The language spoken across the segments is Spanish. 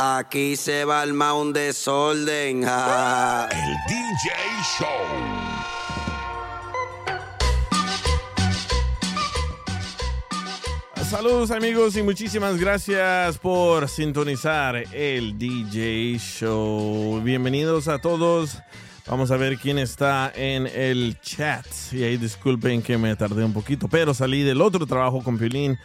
Aquí se va el un desorden. ja. El DJ Show. Saludos amigos y muchísimas gracias por sintonizar el DJ Show. Bienvenidos a todos. Vamos a ver quién está en el chat. Y ahí disculpen que me tardé un poquito, pero salí del otro trabajo con Piolín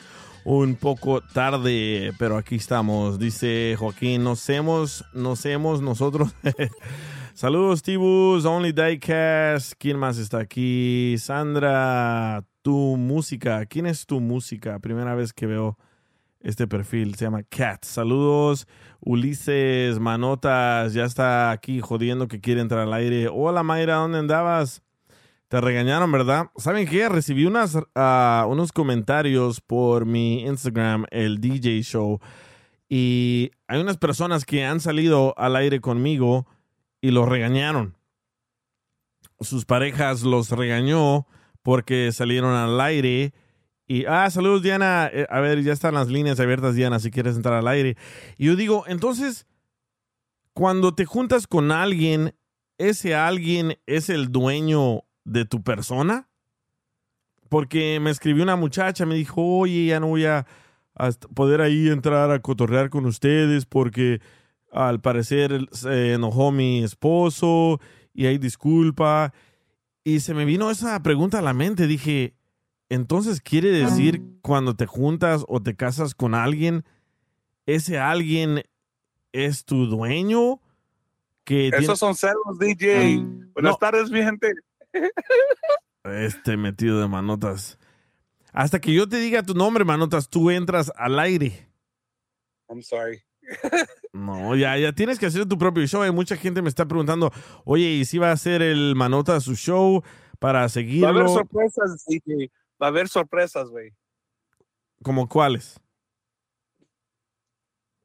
un poco tarde, pero aquí estamos. Dice Joaquín, nos hemos, nos hemos nosotros. Saludos, Tibus, Only Diecast. ¿Quién más está aquí? Sandra, tu música. ¿Quién es tu música? Primera vez que veo este perfil. Se llama Cat. Saludos, Ulises, Manotas. Ya está aquí jodiendo que quiere entrar al aire. Hola, Mayra, ¿dónde andabas? Te regañaron, ¿verdad? ¿Saben qué? Recibí unas, ah, unos comentarios por mi Instagram, el DJ Show, y hay unas personas que han salido al aire conmigo y los regañaron. Sus parejas los regañó porque salieron al aire y, ah, saludos Diana, eh, a ver, ya están las líneas abiertas Diana, si quieres entrar al aire. Y yo digo, entonces, cuando te juntas con alguien, ese alguien es el dueño de tu persona. Porque me escribió una muchacha, me dijo, oye, ya no voy a, poder ahí entrar a cotorrear con ustedes porque al parecer se enojó mi esposo y hay disculpa. Y se me vino esa pregunta a la mente. Dije, entonces quiere decir cuando te juntas o te casas con alguien, ese alguien es tu dueño. Que Esos son celos, DJ. Buenas tardes, mi gente. Este metido de manotas. Hasta que yo te diga tu nombre, manotas, tú entras al aire. I'm sorry. No, ya, ya tienes que hacer tu propio show. Hay mucha gente me está preguntando, oye, ¿y si va a hacer el manota su show para seguirlo? Va a haber sorpresas, Va a haber sorpresas, güey. ¿Como cuáles?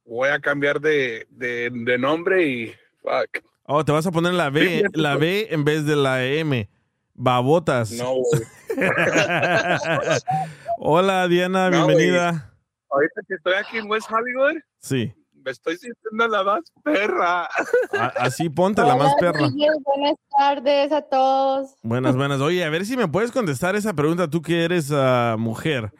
Voy a cambiar de, de, de nombre y fuck. Oh, te vas a poner la B, la B en vez de la M. Babotas. No, Hola, Diana, bienvenida. Ahorita que estoy aquí en West Hollywood. Sí. Me estoy sintiendo la más perra. así ponte la más perra. buenas tardes a todos. Buenas, buenas. Oye, a ver si me puedes contestar esa pregunta, tú que eres uh, mujer.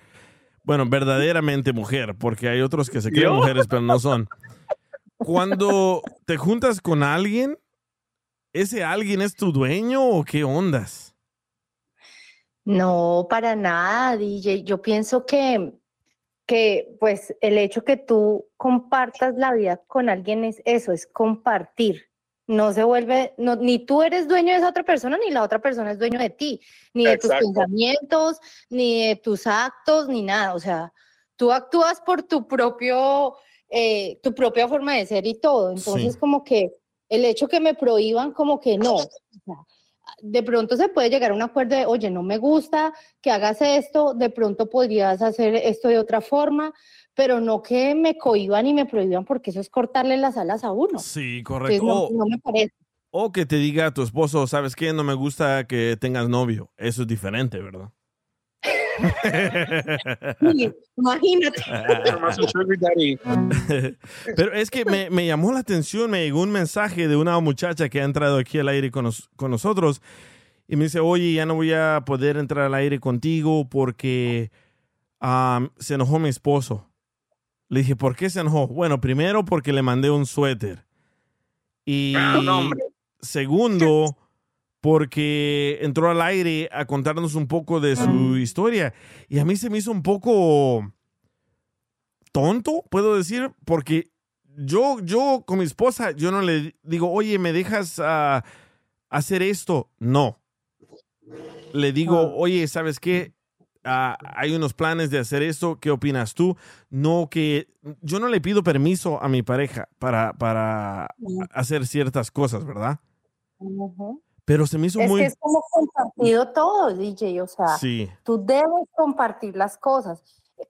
Bueno, verdaderamente mujer, porque hay otros que se creen mujeres, pero no son. Cuando te juntas con alguien, ¿ese alguien es tu dueño o qué ondas? No, para nada, DJ. Yo pienso que, que pues el hecho que tú compartas la vida con alguien es eso, es compartir. No se vuelve, no, ni tú eres dueño de esa otra persona, ni la otra persona es dueño de ti, ni de tus pensamientos, ni de tus actos, ni nada. O sea, tú actúas por tu propio, eh, tu propia forma de ser y todo. Entonces, como que el hecho que me prohíban, como que no de pronto se puede llegar a un acuerdo de, oye, no me gusta que hagas esto, de pronto podrías hacer esto de otra forma, pero no que me cohiban y me prohíban porque eso es cortarle las alas a uno. Sí, correcto. no, me parece. O que te diga a tu esposo, ¿sabes qué? No me gusta que tengas novio. Eso es diferente, ¿verdad? Imagínate. Pero es que me, llamó la atención, me llegó un mensaje de una muchacha que ha entrado aquí al aire con, nosotros y me dice, oye, ya no voy a poder entrar al aire contigo porque se enojó mi esposo. Le dije, ¿por qué se enojó? Bueno, primero porque le mandé un suéter. Y segundo, porque entró al aire a contarnos un poco de su historia. Y a mí se me hizo un poco tonto, puedo decir, porque yo, yo con mi esposa, yo no le digo, oye, ¿me dejas ah, hacer esto? No. Le digo, oye, ¿sabes qué? Ah, hay unos planes de hacer esto, ¿qué opinas tú? No que yo no le pido permiso a mi pareja para, para hacer ciertas cosas, ¿verdad? Ujú. Pero se me hizo Es muy... que es como compartido todo, DJ, o sea, Sí, tú debes compartir las cosas.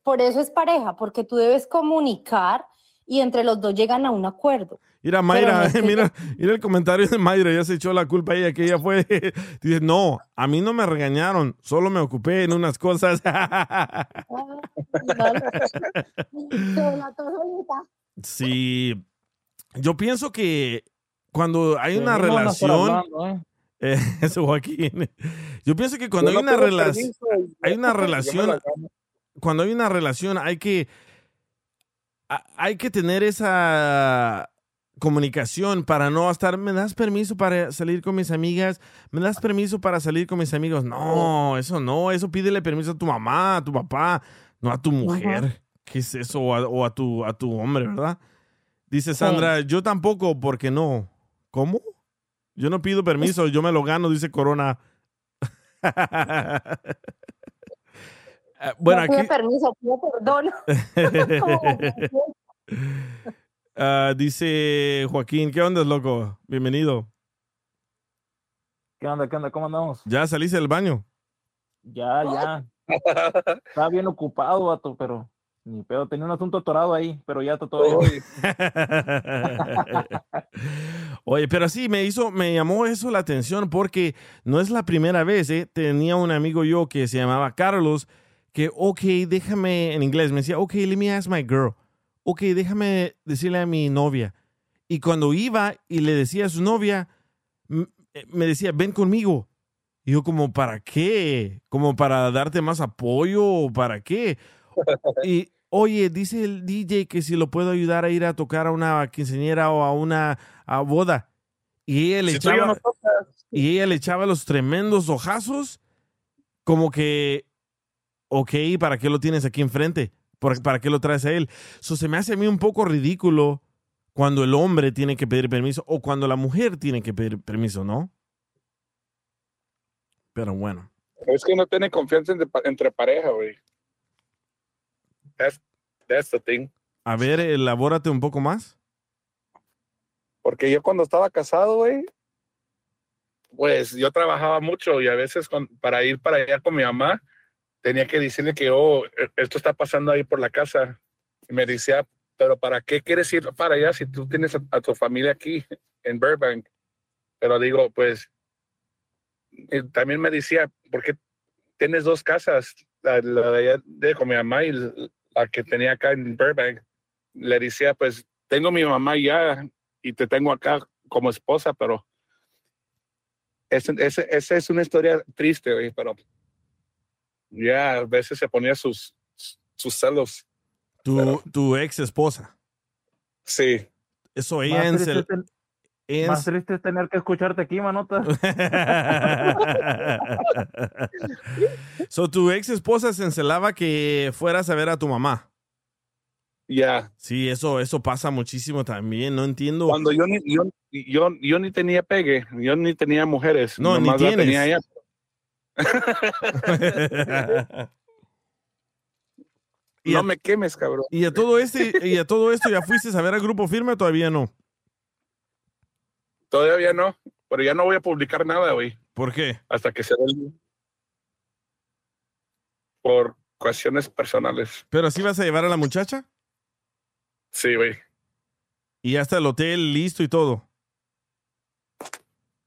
Por eso es pareja, porque tú debes comunicar y entre los dos llegan a un acuerdo. Mira, Mayra, no es que- mira, mira el comentario de Mayra, ya se echó la culpa a ella, que ella fue. Dice, no, a mí no me regañaron, solo me ocupé en unas cosas. Sí, yo pienso que cuando hay una relación, hablando, ¿eh? Eh, eso Joaquín, yo pienso que cuando hay una relación, hay una relación, cuando hay una relación hay que hay que tener esa comunicación para no estar, ¿me das permiso para salir con mis amigas? ¿Me das permiso para salir con mis amigos? No, eso no, eso pídele permiso a tu mamá, a tu papá, no a tu mujer. ¿Qué es eso? O a, o a tu, a tu hombre, ¿verdad? Dice Sandra, yo tampoco, porque no. ¿Cómo? Yo no pido permiso, yo me lo gano, dice Corona. Bueno, no pide aquí... permiso, pide perdón. Ah, dice Joaquín, ¿qué onda, loco? Bienvenido. ¿Qué onda? ¿Qué onda? ¿Cómo andamos? ¿Ya saliste del baño? Ya, ya. Estaba bien ocupado, vato, pero ni pedo. Tenía un asunto atorado ahí, pero ya está todo. Oye, Oye, pero sí, me hizo, me llamó eso la atención porque no es la primera vez, ¿eh? Tenía un amigo yo que se llamaba Carlos, que, ok, déjame, en inglés, me decía, ok, let me ask my girl. Ok, déjame decirle a mi novia. Y cuando iba y le decía a su novia, eh, me decía, ven conmigo. Y yo como, ¿para qué? ¿Como para darte más apoyo para qué? Y, oye, dice el DJ que si lo puedo ayudar a ir a tocar a una quinceañera o a una a boda. Y ella le si echaba, no y ella le echaba los tremendos ojazos, como que, ok, ¿para qué lo tienes aquí enfrente? ¿Por- ¿Para qué lo traes a él? Eso se me hace a mí un poco ridículo cuando el hombre tiene que pedir permiso o cuando la mujer tiene que pedir permiso, ¿no? Pero bueno. es que no tiene confianza entre, entre pareja, güey. That's, that's the thing. A ver, elabórate un poco más. Porque yo cuando estaba casado, güey, pues yo trabajaba mucho y a veces con- para ir para allá con mi mamá, tenía que decirle que, oh, e- esto está pasando ahí por la casa. Y me decía, pero ¿para qué quieres ir para allá si tú tienes a, a tu familia aquí en Burbank? Pero digo, pues, también me decía, ¿por qué tienes dos casas? La, la de allá de con mi mamá y la que tenía acá en Burbank. Le decía, pues, tengo mi mamá ya y te tengo acá como esposa, pero ese- ese- esa es una historia triste, güey, pero ya a veces se ponía sus, sus celos. Tu, Pero- tu ex esposa. Sí, Eso ella en triste, es más triste es tener que escucharte aquí, manota. so, tu ex esposa se encelaba que fueras a ver a tu mamá. ya. Sí, eso, eso pasa muchísimo también. No entiendo. Cuando yo ni, yo, yo, yo ni tenía pegue, yo ni tenía mujeres. No, ni tienes. tenía ella. y, No a, me quemes, cabrón. y a todo este, y a todo esto ya fuiste a ver al grupo firme o todavía no. Todavía no, pero ya no voy a publicar nada, güey, ¿Por qué? hasta que se dé el- por cuestiones personales. Pero sí vas a llevar a la muchacha Sí, güey. y ya está el hotel listo y todo.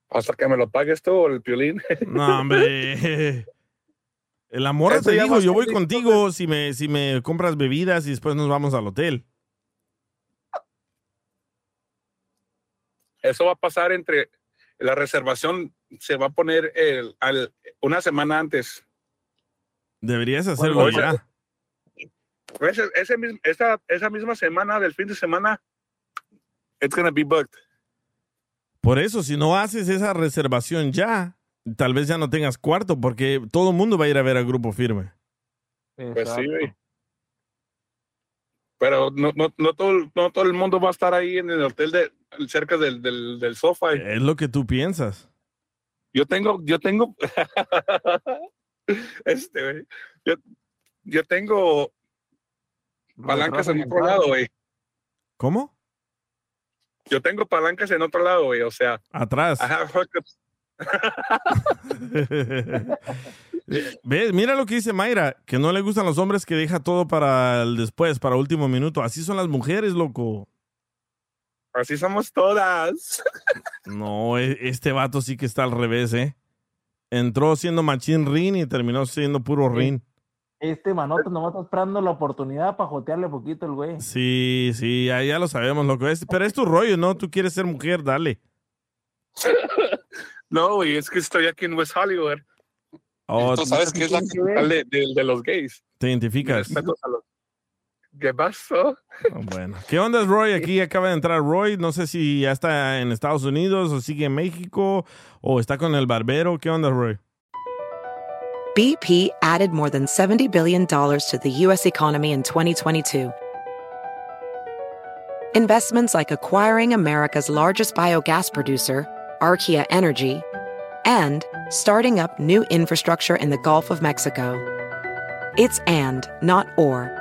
Hasta que me lo pagues tú o el piolín. No, hombre. El amor te digo, yo voy contigo si me, si me compras bebidas y después nos vamos al hotel. Eso va a pasar entre la reservación, se va a poner el, al, una semana antes. Deberías hacerlo ya. Ese, ese mis- esa, esa misma semana del fin de semana, it's gonna be booked. Por eso, si no haces esa reservación ya, tal vez ya no tengas cuarto, porque todo el mundo va a ir a ver al grupo firme. Pues sí, güey. Pero no, no, no, todo, no todo el mundo va a estar ahí en el hotel de cerca del, del, del sofá. Es lo que tú piensas. Yo tengo, yo tengo, este, güey, yo, yo tengo palancas en otro lado, güey. ¿Cómo? Yo tengo palancas en otro lado, güey. O sea, Atrás. ¿Ves? Mira lo que dice Mayra, que no le gustan los hombres que deja todo para el después, para último minuto. Así son las mujeres, loco. Así somos todas. No, e- este vato sí que está al revés, ¿eh? Entró siendo machín rin y terminó siendo puro rin. Este manote nomás está esperando la oportunidad para jotearle poquito el güey. Sí, sí, ya, ya lo sabemos, loco. Es, pero es tu rollo, ¿no? Tú quieres ser mujer, dale. No, güey, es que estoy aquí en West Hollywood. Oh, Tú sabes que es la capital de, de- de los gays. te identificas. Respeto a los- ¿Qué pasó? Oh, Bueno, ¿qué onda, Roy? Aquí acaba de entrar Roy. No sé si ya está en Estados Unidos o sigue en México o está con el barbero. ¿Qué onda, Roy? BP added more than $70 billion to the U.S. economy in 2022. Investments like acquiring America's largest biogas producer, Archaea Energy, and starting up new infrastructure in the Gulf of Mexico. It's and, not or.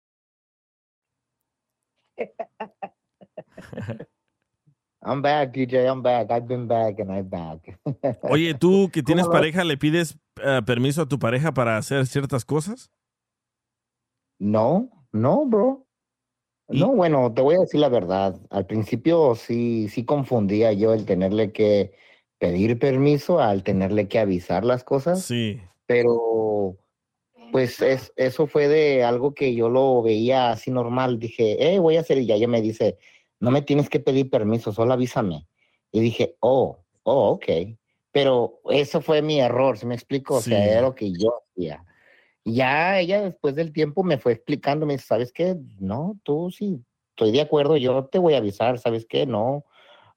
I'm back, DJ. I'm back. I've been back and I'm back. Oye, tú que tienes pareja, ¿le pides eh, permiso a tu pareja para hacer ciertas cosas? No, no, bro. No, bueno, te voy a decir la verdad. Al principio sí, sí confundía yo el tenerle que pedir permiso al tenerle que avisar las cosas, Sí. pero pues es, eso fue de algo que yo lo veía así normal. Dije, eh, voy a hacer, y ya ella me dice, no me tienes que pedir permiso, solo avísame. Y dije, oh, oh, ok. Pero eso fue mi error, ¿se me explico? O sea, era lo que yo hacía. Ya ella después del tiempo me fue explicando, me dice, ¿sabes qué? No, tú sí, estoy de acuerdo, yo te voy a avisar, ¿sabes qué? No,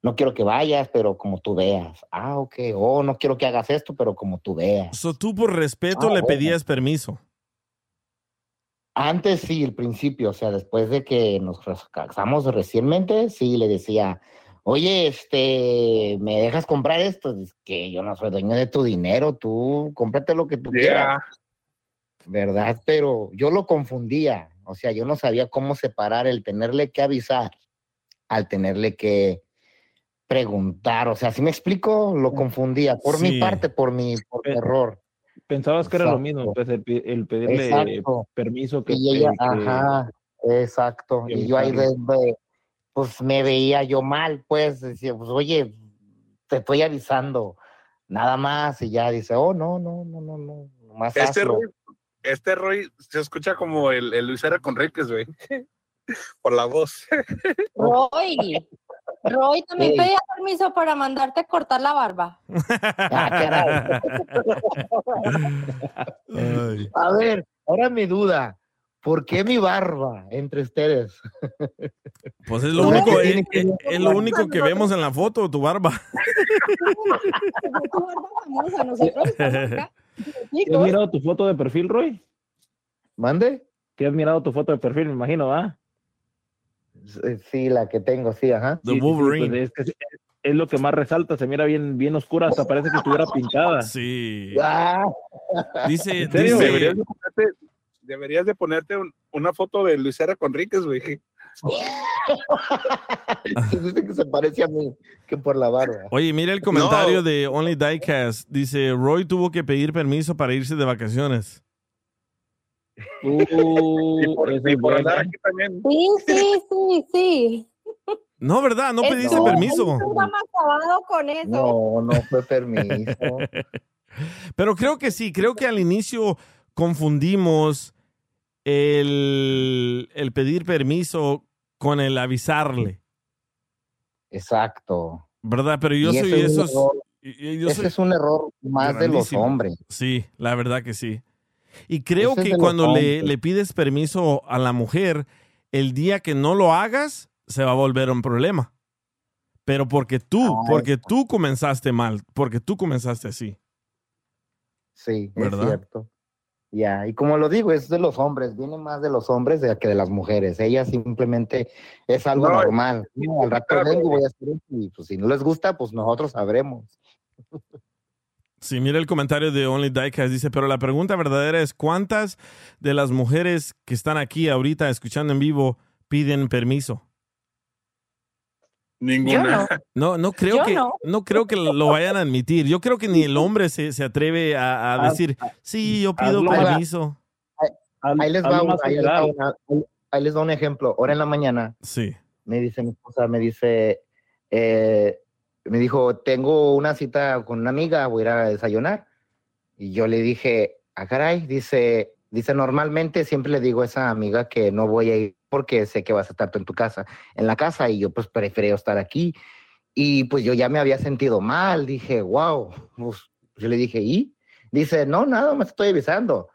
no quiero que vayas, pero como tú veas. Ah, ok. Oh, no quiero que hagas esto, pero como tú veas. So, tú por respeto Ah, le bueno. pedías permiso. Antes sí, el principio, o sea, después de que nos casamos recientemente, sí le decía, oye, este, ¿me dejas comprar esto? Dice que yo no soy dueño de tu dinero, tú cómprate lo que tú quieras, ¿verdad? Pero yo lo confundía, o sea, yo no sabía cómo separar el tenerle que avisar al tenerle que preguntar, o sea, si me explico, lo confundía, por Sí. mi parte, por mi, por Pe- error. Pensabas que era lo mismo, pues el, pedirle Exacto. permiso que, Y ella, que- que- ajá, exacto. que Y yo ahí desde, pues me veía yo mal, pues decía, pues oye, te estoy avisando, nada más. Y ya dice, oh, no, no, no, no, no, más Este hazlo. Roy, este Roy se escucha como el, el Luis R. Conríquez, güey. Por la voz. Roy, Roy también pedía permiso para mandarte a cortar la barba. Ah. A ver, ahora mi duda, ¿por qué mi barba entre ustedes? Pues es lo No, único, es, que es- es lo único que vemos en la foto, tu barba. Tu barba famosa, nosotros estamos acá. ¿Qué has mirado tu foto de perfil, Roy? ¿Mande? ¿Qué has mirado tu foto de perfil, me imagino, ¿va? Sí, Sí, la que tengo, sí, ajá. The Sí, sí, sí, Wolverine. pues es, que es- es lo que más resalta, se mira bien, bien oscura, hasta parece que estuviera pintada. Sí. Ah, Dice, dice- Deberías de ponerte, deberías de ponerte un- una foto de Luis R. Conríquez, güey. Dice que se parece a mí, que por la barba. Oye, mira el comentario de Only Diecast. Dice, Roy tuvo que pedir permiso para irse de vacaciones. Uh, Y por, ese y por es andar bueno. aquí también. Sí, sí, sí, sí. No, ¿verdad? No pediste no, permiso. Con eso. No, no fue permiso. Pero creo que sí, creo que al inicio confundimos el, el pedir permiso con el avisarle, Exacto. ¿verdad? Pero yo Y soy ese es yo Ese soy- es un error más de los hombres. Sí, la verdad que sí. Y creo Ese que cuando le, pides permiso a la mujer, el día que no lo hagas, se va a volver un problema. Pero porque tú, Ah, porque tú comenzaste mal, porque tú comenzaste así. Sí, ¿Verdad? es cierto. Ya, y como lo digo, es de los hombres, viene más de los hombres de- que de las mujeres. Ellas simplemente es algo No, normal. No, al rato vengo y voy a hacer esto, y pues si no les gusta, pues nosotros sabremos. Sí, mira el comentario de Only Diecast. Dice, pero la pregunta verdadera es, ¿cuántas de las mujeres que están aquí ahorita escuchando en vivo piden permiso? Ninguna. No, no creo Yo que no. no. creo que lo vayan a admitir. Yo creo que ni el hombre se, se atreve a, a Haz- decir, sí, yo pido hazlo permiso. Haz- Ahí les, hazlo va, un- más ahí, les va general. una- ahí- ahí les va un ejemplo. Ahora en la mañana Sí. me dice mi esposa, me dice, eh, me dijo, tengo una cita con una amiga, voy a ir a desayunar. Y yo le dije, ah, caray, dice, dice, normalmente siempre le digo a esa amiga que no voy a ir porque sé que vas a estar tú en tu casa, en la casa, y yo pues prefiero estar aquí. Y pues yo ya me había sentido mal, dije, wow, pues, yo le dije, ¿y? Dice, no, nada, me estoy avisando.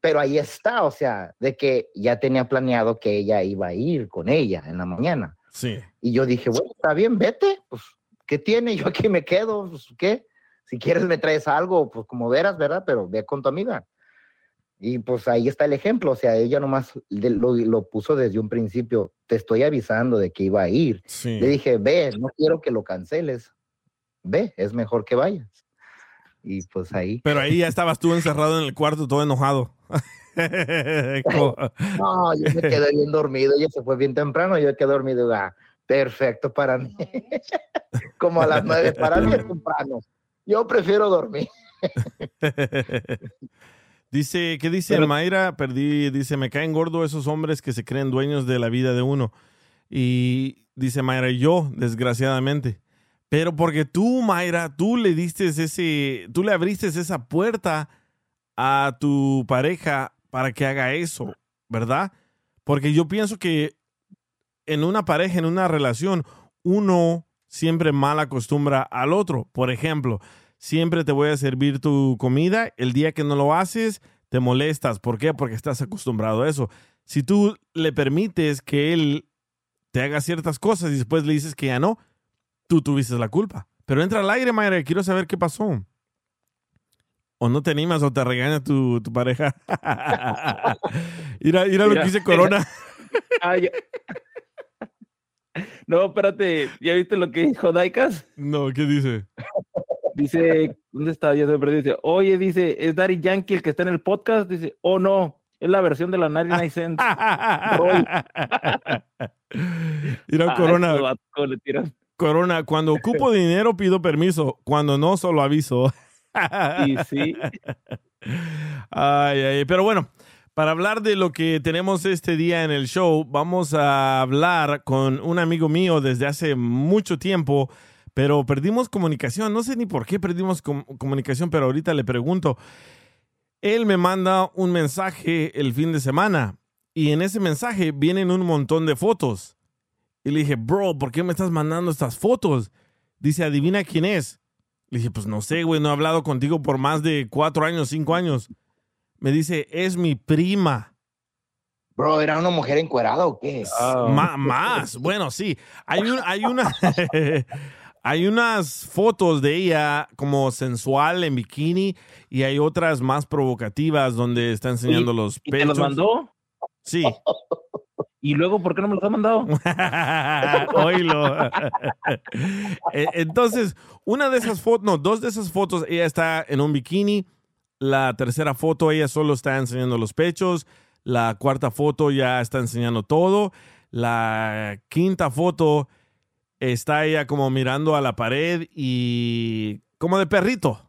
Pero ahí está, o sea, de que ya tenía planeado que ella iba a ir con ella en la mañana. Sí. Y yo dije, bueno, está bien, vete, pues, ¿qué tiene? Yo aquí me quedo, pues, ¿qué? Si quieres me traes algo, pues como verás, ¿verdad? Pero ve con tu amiga. Y pues ahí está el ejemplo, o sea, ella nomás lo, lo puso desde un principio, te estoy avisando de que iba a ir. Sí. Le dije, ve, no quiero que lo canceles, ve, es mejor que vayas. Y pues ahí, Pero ahí ya estabas tú encerrado en el cuarto todo enojado. No, yo me quedé bien dormido, ella se fue bien temprano, yo quedé dormido, ah, perfecto para mí. Como a las nueve, para mí es temprano. Yo prefiero dormir. dice, ¿qué dice Pero- Mayra? Perdí, dice, me caen gordo esos hombres que se creen dueños de la vida de uno. Y dice Mayra, yo, desgraciadamente. Pero porque tú, Mayra, tú le diste ese, tú le abriste esa puerta a tu pareja para que haga eso, ¿verdad? Porque yo pienso que en una pareja, en una relación, uno siempre mal acostumbra al otro. Por ejemplo, siempre te voy a servir tu comida, el día que no lo haces, te molestas. ¿Por qué? Porque estás acostumbrado a eso. Si tú le permites que él te haga ciertas cosas y después le dices que ya no, tú tuviste la culpa. Pero entra al aire, Mayra, quiero saber qué pasó. O no te animas o te regaña tu, tu pareja. mira, mira lo Mira. que dice Corona. Ah, ya. No, espérate, ¿ya viste lo que dijo Daikas? No, ¿qué dice? Dice, ¿dónde está? Ya se me. Dice, oye, dice, ¿es Daddy Yankee el que está en el podcast? Dice, oh no, es la versión de la 99 Cents. Mira, Ah, Corona, estos vatos, ¿cómo le tiran? Corona, cuando ocupo dinero pido permiso, cuando no, solo aviso. Y sí, Ay, ay, pero bueno, para hablar de lo que tenemos este día en el show, vamos a hablar con un amigo mío desde hace mucho tiempo, pero perdimos comunicación. No sé ni por qué perdimos com- comunicación, pero ahorita le pregunto. Él me manda un mensaje el fin de semana y en ese mensaje vienen un montón de fotos. Y le dije, bro, ¿por qué me estás mandando estas fotos? Dice, adivina quién es. Le dije, pues no sé, güey, no he hablado contigo por más de cuatro años, cinco años. Me dice, es mi prima. Bro, ¿era una mujer encuerada o qué? Ma- más, bueno, sí. Hay, un- hay, una, hay unas fotos de ella como sensual en bikini y hay otras más provocativas donde está enseñando los ¿y te pechos. los mandó? Sí. ¿Y luego por qué no me los ha mandado? Oílo. Eh, Entonces, una de esas fotos, no, dos de esas fotos, ella está en un bikini. La tercera foto, ella solo está enseñando los pechos. La cuarta foto ya está enseñando todo. la quinta foto está ella como mirando a la pared y como de perrito.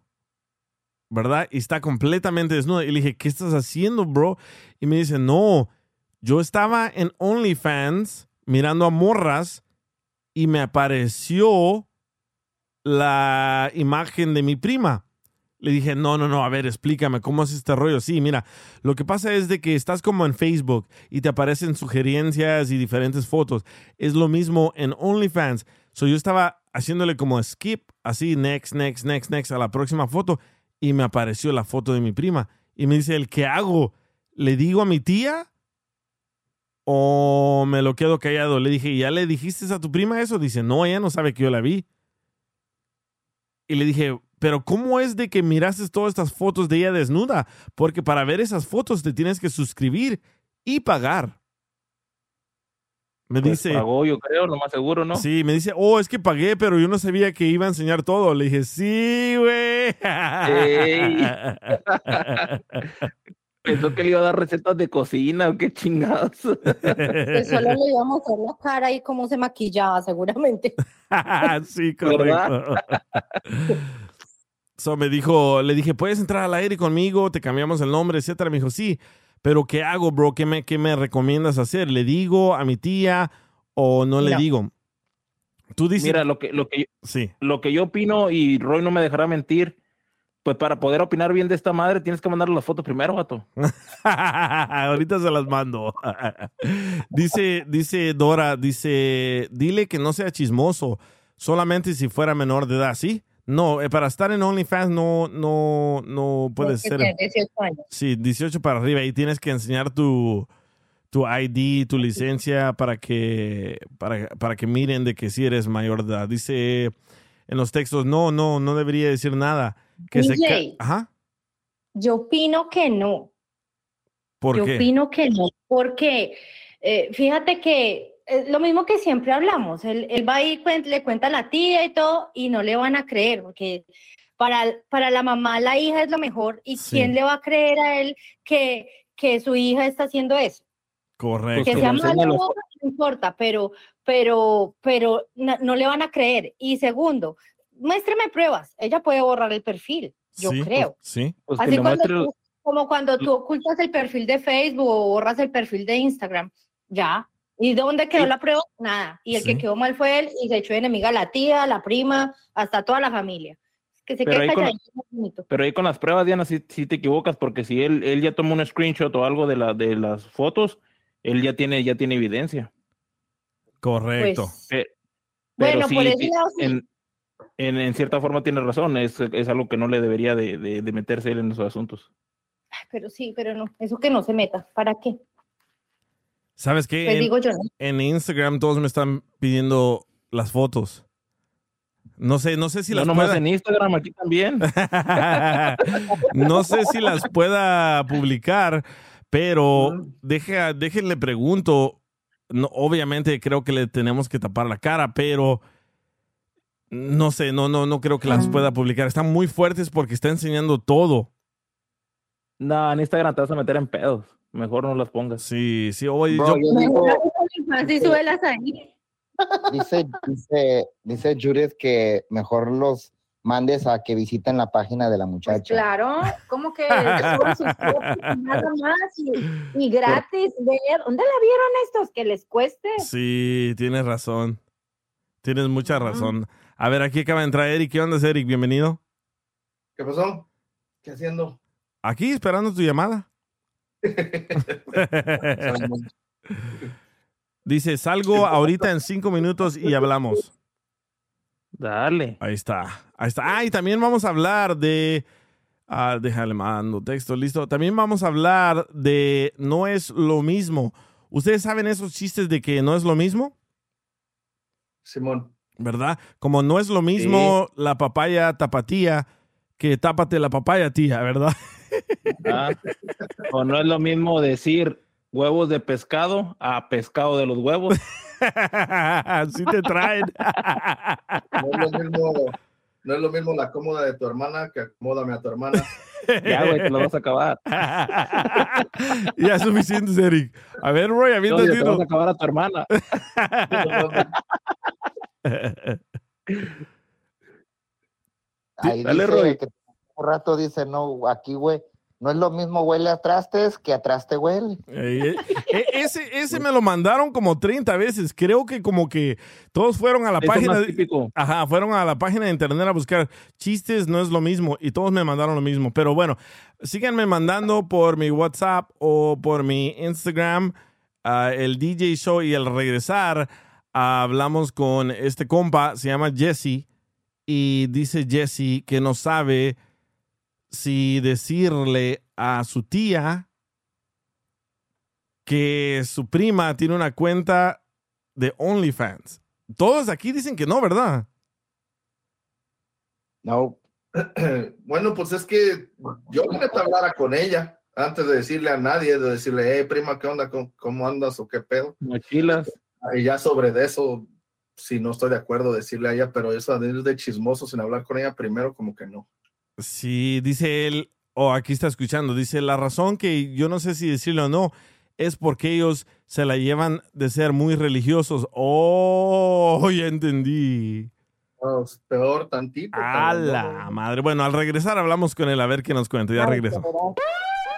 ¿Verdad? Y está completamente desnuda. Y le dije, ¿qué estás haciendo, bro? Y me dice, no, yo estaba en OnlyFans mirando a morras y me apareció la imagen de mi prima. Le dije, no, no, no, a ver, explícame, ¿cómo es este rollo? Sí, mira, lo que pasa es de que estás como en Facebook y te aparecen sugerencias y diferentes fotos. Es lo mismo en OnlyFans. So yo estaba haciéndole como skip, así, next, next, next, next, a la próxima foto y me apareció la foto de mi prima. Y me dice, ¿el qué hago? ¿Le digo a mi tía? ¿O me lo quedo callado? Le dije, ¿ya le dijiste a tu prima eso? Dice, no, ella no sabe que yo la vi. Y le dije, pero ¿cómo es de que miraste todas estas fotos de ella desnuda? Porque para ver esas fotos te tienes que suscribir y pagar. Me Pues dice. pagó, yo creo, lo más seguro, ¿no? Sí, me dice, oh, es que pagué, pero yo no sabía que iba a enseñar todo. Le dije, sí, güey. Pensó que le iba a dar recetas de cocina o qué chingados. Que solo le íbamos a ver la cara y cómo se maquillaba, seguramente. sí, correcto. So me dijo, le dije, ¿puedes entrar al aire conmigo? Te cambiamos el nombre, etcétera. Me dijo, sí, pero ¿qué hago, bro? ¿Qué me, qué me recomiendas hacer? ¿Le digo a mi tía o no le digo? Tú dices. Mira, lo que, lo, que, Sí. lo que yo opino, y Roy no me dejará mentir, pues para poder opinar bien de esta madre tienes que mandarle las fotos primero, vato. Ahorita se las mando. dice, dice Dora, dice, dile que no sea chismoso, solamente si fuera menor de edad, ¿sí? No, eh, para estar en OnlyFans no, no, no puede ser. tener 18 años. Sí, 18 para arriba y tienes que enseñar tu, tu ID, tu licencia para que, para, para que miren de que sí eres mayor de edad. Dice en los textos, no, no, no debería decir nada. Que se DJ. Ajá. Yo opino que no. ¿Por Yo qué? opino que no, porque eh, fíjate que es lo mismo que siempre hablamos, él, él va y cuen- le cuenta a la tía y todo y no le van a creer, porque para, para la mamá la hija es lo mejor y Sí. ¿quién le va a creer a él que, que su hija está haciendo eso? Correcto. Que que sea malo, no importa, pero, pero, pero no, no le van a creer. Y segundo, muéstreme pruebas, ella puede borrar el perfil, yo Sí, creo. Sí. Pues Así cuando muestre tú- como cuando tú ocultas el perfil de Facebook o borras el perfil de Instagram, ya. ¿Y dónde quedó Sí. la prueba? Nada. Y el Sí. que quedó mal fue él y se echó de enemiga a la tía, la prima, hasta toda la familia. Que se Pero quede ahí con-. Pero ahí con las pruebas, Diana, sí, sí te equivocas, porque si él, él ya tomó un screenshot o algo de, la, de las fotos, él ya tiene, ya tiene evidencia. Correcto. Pues, Bueno, sí, por ese lado sí. en, en, en cierta forma tiene razón, es, es algo que no le debería de, de- de meterse él en esos asuntos. pero sí, pero no, eso que no se meta. ¿Para qué? ¿Sabes qué? Pues En- digo yo, ¿no? en Instagram todos me están pidiendo las fotos. No sé, no sé si no las nomás pueda. en Instagram, aquí también. no sé si las pueda publicar, pero Mm. deja, déjenle pregunto. No, obviamente creo que le tenemos que tapar la cara, pero no sé, no, no, no creo que las pueda publicar. Están muy fuertes porque está enseñando todo. No, en Instagram te vas a meter en pedos. Mejor no las pongas. Sí, sí, oye, Bro, yo- yo digo, Así súbelas ahí. dice, dice, dice Judith que mejor los mandes a que visiten la página de la Pues muchacha. claro, como que suben sus fotos y nada más y, y gratis ver. ¿Dónde la vieron estos? Que les cueste. sí, tienes razón. Tienes mucha razón. A ver, aquí acaba de entrar Eric. ¿Qué onda, Eric? Bienvenido. ¿Qué pasó? ¿Qué haciendo? Aquí esperando tu llamada. Dice, salgo ahorita en cinco minutos y hablamos. Dale. Ahí está. Ahí está. Ah, y también vamos a hablar de. Ah, déjale, mando texto, listo. También vamos a hablar de no es lo mismo. ¿Ustedes saben esos chistes de que no es lo mismo? Simón. ¿Verdad? Como no es lo mismo la papaya tapatía que tápate la papaya tía, ¿verdad? Ah, o no es lo mismo decir huevos de pescado a pescado de los huevos. Así te traen. No es lo mismo, no es lo mismo la cómoda de tu hermana que acomódame a tu hermana. Ya, güey, te lo vas a acabar. ya es suficiente, Eric. A ver, Roy, No, aviéntate ya te vas a acabar a tu hermana. Ahí Dale, dice Roy. que un rato dice, no, aquí, güey, no es lo mismo huele a trastes que a traste huele. Ey, eh, eh, ese, ese me lo mandaron como 30 veces. Creo que como que todos fueron a la Eso página. más de- típico. Ajá, fueron a la página de internet a buscar chistes, no es lo mismo. Y todos me mandaron lo mismo. Pero bueno, síganme mandando por mi WhatsApp o por mi Instagram ah, el DJ Show y al regresar hablamos con este compa, se llama Jesse. Y dice Jesse que no sabe si decirle a su tía que su prima tiene una cuenta de OnlyFans. Todos aquí dicen que no, ¿verdad? No, Bueno, pues es que yo neta hablara con ella antes de decirle a nadie, de decirle, hey, prima, ¿qué onda? ¿Cómo, cómo andas o qué pedo? Mochilas. Y ya sobre de eso, si no estoy de acuerdo, decirle a ella, pero eso de chismoso sin hablar con ella primero, como que no. Sí, dice él, o aquí está escuchando, dice, la razón que yo no sé si decirlo o no es porque ellos se la llevan de ser muy religiosos. Oh, ya entendí. Peor tantito. A la no. madre. Bueno, al regresar hablamos con él a ver qué nos cuenta. Ya regreso.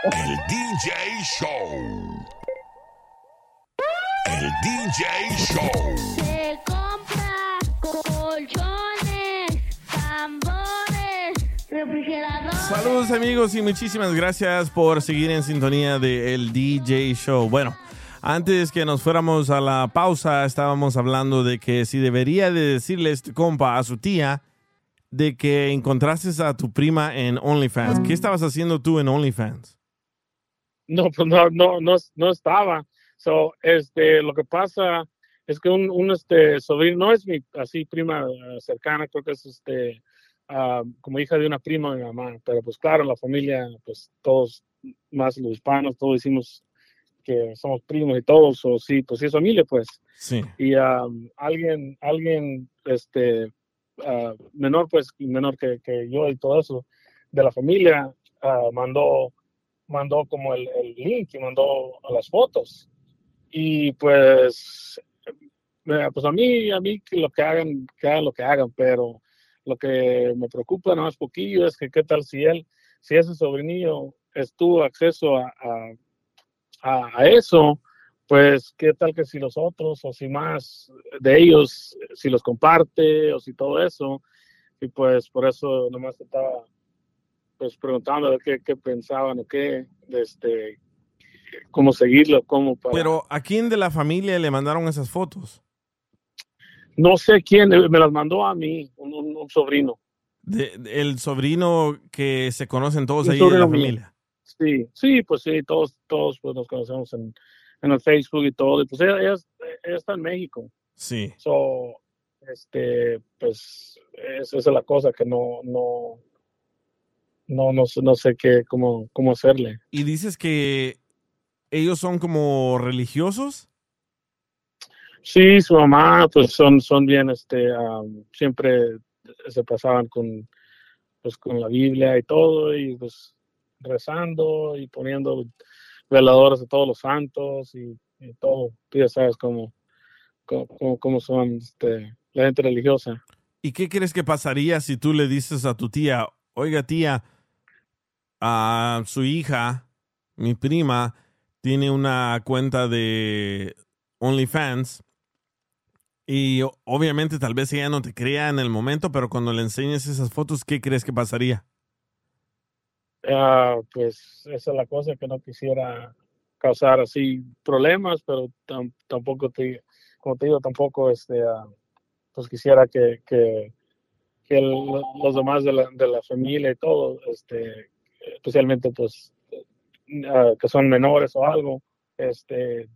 El DJ Show. El DJ Show. Colchones, tambores, refrigeradores. Saludos amigos y muchísimas gracias por seguir en sintonía de El DJ Show. Bueno, antes que nos fuéramos a la pausa, estábamos hablando de que si debería de decirle este compa a su tía de que encontraste a tu prima en OnlyFans. ¿Qué estabas haciendo tú en OnlyFans? No, pues no, no, no, no estaba. So, este, lo que pasa es que un, un este sobrino, no es mi así prima cercana, creo que es este ah, como hija de una prima de mi mamá, pero pues claro, la familia, pues todos, más los hispanos, todos decimos que somos primos y todos, o sí, pues sí es familia, pues. Sí. Y um, alguien, alguien, este, ah, menor, pues, menor que, que yo y todo eso, de la familia, ah, mandó, mandó como el, el link y mandó las fotos. Y pues, pues a mí, a mí lo que hagan, que hagan lo que hagan, pero lo que me preocupa nada más poquillo es que qué tal si él, si ese sobrinillo estuvo acceso a, a, a- a eso, pues qué tal que si los otros o si más de ellos, si los comparte o si todo eso, y pues por eso nomás estaba pues preguntando de qué, qué pensaban o qué, este, cómo seguirlo, cómo para... Pero ¿a quién de la familia le mandaron esas fotos? No sé quién, eh, me las mandó a mí, un, un- un sobrino. De- de- el sobrino que se conocen todos ahí de la mío. familia. Sí, sí, pues sí, todos, todos pues nos conocemos en, en el Facebook y todo, y pues ella, ella es- ella está en México. Sí. So, este, pues, es- esa es la cosa que no, no, no, no, sé- no sé qué, cómo, cómo hacerle. Y dices que ellos son como religiosos. Sí, su mamá, pues son, son bien, este, siempre se pasaban con, pues, con la Biblia y todo, y pues rezando y poniendo veladoras de todos los santos y, todo. Tú ya sabes cómo, cómo- cómo son, este, la gente religiosa. ¿Y qué crees que pasaría si tú le dices a tu tía, oiga tía, a su hija, mi prima, tiene una cuenta de OnlyFans y obviamente tal vez ella no te crea en el momento, pero cuando le enseñes esas fotos, ¿qué crees que pasaría? Ah, pues esa es la cosa que no quisiera causar así problemas, pero tam- tampoco te, como te digo, tampoco este, ah, pues quisiera que, que, los demás de la, de la familia y todo, este, especialmente pues ah, que son menores o algo, este,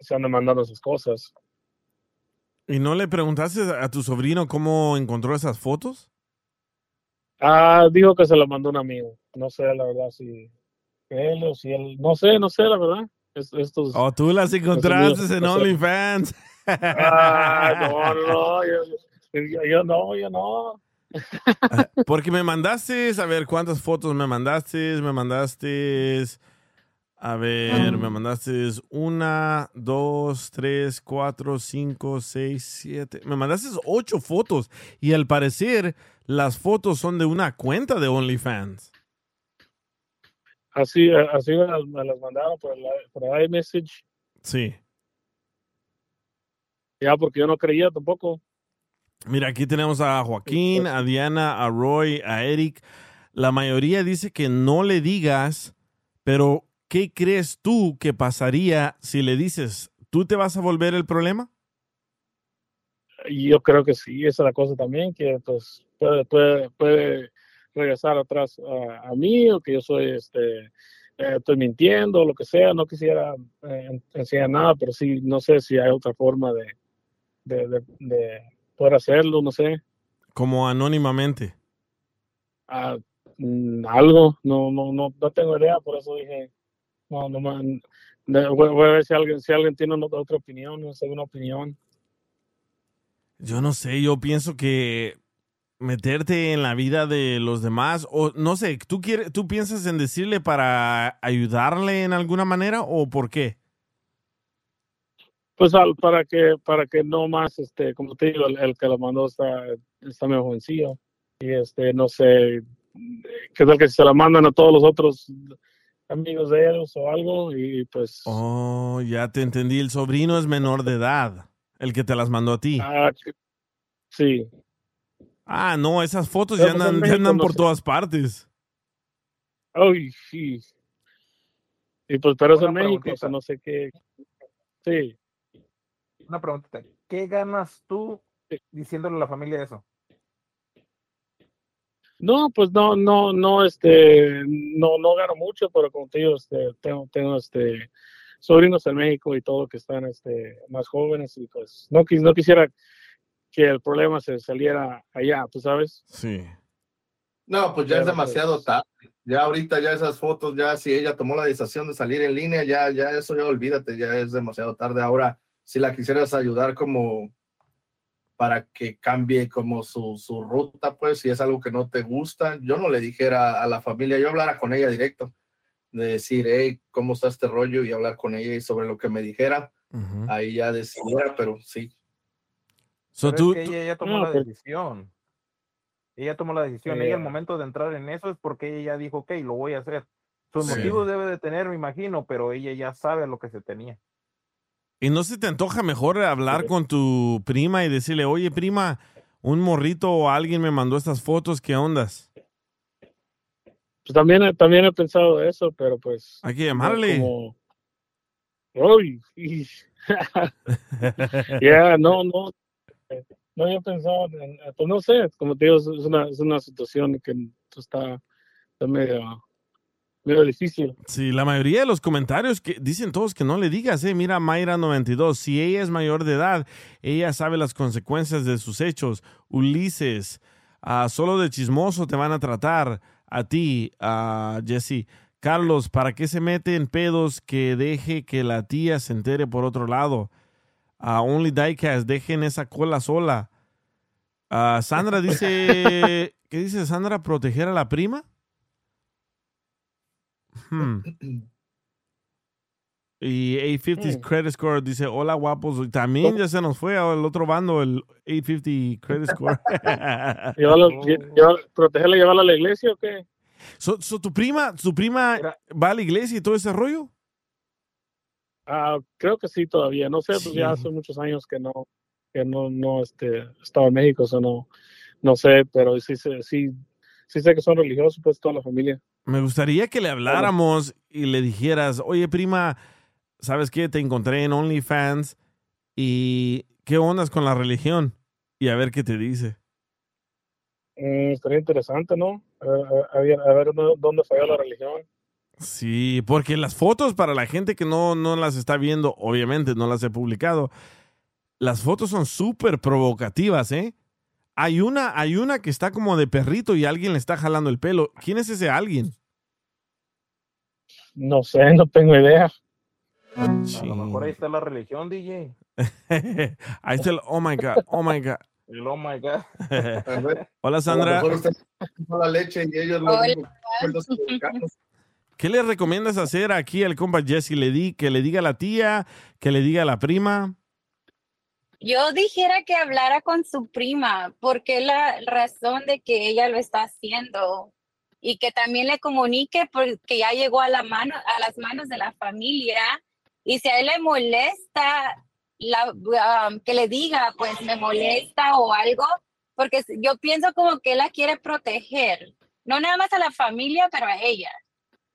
se andan mandando esas cosas. ¿Y no le preguntaste a tu sobrino cómo encontró esas fotos? Ah, dijo que se lo mandó un amigo. No sé la verdad si él o si él, no sé, no sé la verdad. Es- estos, ¿O tú las encontraste en no. OnlyFans? Ah, no, no, yo, yo- yo no, yo no. Porque me mandaste, a ver, ¿cuántas fotos me mandaste? Me mandaste, a ver, me mandaste una, dos, tres, cuatro, cinco, seis, siete. Me mandaste ocho fotos y al parecer las fotos son de una cuenta de OnlyFans. Así, así me las, me las mandaron por por el iMessage. Sí. Ya, porque yo no creía tampoco. Mira, aquí tenemos a Joaquín, a Diana, a Roy, a Eric. La mayoría dice que no le digas, pero ¿qué crees tú que pasaría si le dices, ¿tú te vas a volver el problema? Yo creo que sí, esa es la cosa también, que pues puede, puede, puede regresar atrás a, a mí o que yo soy, este, eh, estoy mintiendo, lo que sea. No quisiera eh, enseñar nada, pero sí, no sé si hay otra forma de, de, de, de poder hacerlo, no sé. Como anónimamente. Ah, mm, algo, no, no, no, no tengo idea, por eso dije, no, no me- de- voy, voy a ver si alguien, si alguien tiene una- otra opinión, no sé, una opinión. Yo no sé, yo pienso que meterte en la vida de los demás, o no sé, ¿tú, quieres, ¿tú piensas en decirle para ayudarle en alguna manera o por qué? Pues al- para que, para que no más, este, como te digo, el, el que lo mandó está, está medio jovencillo. Y este, no sé, qué tal que se la mandan a todos los otros amigos de ellos o algo, y pues, Oh, ya te entendí, el sobrino es menor de edad, el que te las mandó a ti. ah, sí. Ah, no, esas fotos Pero ya pues andan, ya México andan no por sé. todas partes. Ay, sí. Y pues, pero es Una en México, o sea, no sé qué. Sí. Una preguntita. ¿Qué ganas tú diciéndole a la familia eso? No, pues no, no, no, este, no, no gano mucho, pero como te digo, este, tengo, tengo, este, sobrinos en México y todo que están, este, más jóvenes y pues no, quis- no quisiera que el problema se saliera allá, ¿tú sabes? Sí. No, pues ya es demasiado pues, tarde. Ya ahorita ya esas fotos, ya si ella tomó la decisión de salir en línea, ya, ya eso ya olvídate, ya es demasiado tarde. Ahora, si la quisieras ayudar como para que cambie como su, su ruta, pues si es algo que no te gusta, yo no le dijera a la familia, yo hablara con ella directo, de decir, hey, ¿cómo está este rollo? Y hablar con ella y sobre lo que me dijera, Ujú. ahí ya decidiera, pero sí. So, Pero tú, es que tú- ella ya tomó No, la decisión. Ella tomó la decisión. Ella al momento de entrar en eso es porque ella ya dijo, ok, lo voy a hacer. Sus Sí. motivos debe de tener, me imagino, pero ella ya sabe lo que se tenía. ¿Y no se te antoja mejor hablar con tu prima y decirle, oye, prima, un morrito o alguien me mandó estas fotos, ¿qué ondas? Pues también, he- también he pensado eso, pero pues. Hay que llamarle. Como... Uy, y- Ya, no, no. eh, No había pensado, en- pues no sé, como te digo, es es una, es una situación que está, está medio, medio difícil. Sí, la mayoría de los comentarios que dicen todos que no le digas, eh, mira Mayra92, si ella es mayor de edad, ella sabe las consecuencias de sus hechos. Ulises, ah, solo de chismoso te van a tratar a ti, a Jesse. Carlos, ¿para qué se mete en pedos que deje que la tía se entere por otro lado? A Only Diecast, dejen esa cola sola. Ah, Sandra dice, ¿qué dice Sandra? ¿Proteger a la prima? Hmm. Y 850 Hmm. Credit Score dice, hola guapos. También ya se nos fue al otro bando el 850 Credit Score. Llevarla, lle- llevar- ¿Protegerla y llevarla a la iglesia o qué? so, so, ¿Tu prima, tu prima va a la iglesia y todo ese rollo? Ah, creo que sí todavía, no sé, pues Sí. ya hace muchos años que no, que no, no, este, estaba en México, o sea, no, no sé, pero sí, sé- sí, sí sé que son religiosos, pues toda la familia. Me gustaría que le habláramos y le dijeras, oye prima, ¿sabes qué? Te encontré en OnlyFans y ¿qué ondas con la religión? Y a ver qué te dice. Mm, estaría interesante, ¿no? A ver, a ver- a ver dónde- dónde falló la religión. Sí, porque las fotos para la gente que no, no las está viendo, obviamente no las he publicado, las fotos son súper provocativas, ¿eh? Hay una, hay una que está como de perrito y alguien le está jalando el pelo. ¿Quién es ese alguien? No sé, no tengo idea. A lo mejor ahí está la religión, DJ. Ahí está el, oh my God, oh my God. El oh my God. Hola, Sandra. la leche y ellos los. ¿Qué le recomiendas hacer aquí al compa Jesse? ¿Le di, ¿Que le diga a la tía? ¿Que le diga a la prima? Yo dijera que hablara con su prima, porque la razón de que ella lo está haciendo. Y que también le comunique porque ya llegó a, la mano, a las manos de la familia. Y si a él le molesta, um, que le diga, pues me molesta o algo, porque yo pienso como que él la quiere proteger. No nada más a la familia, pero a ella.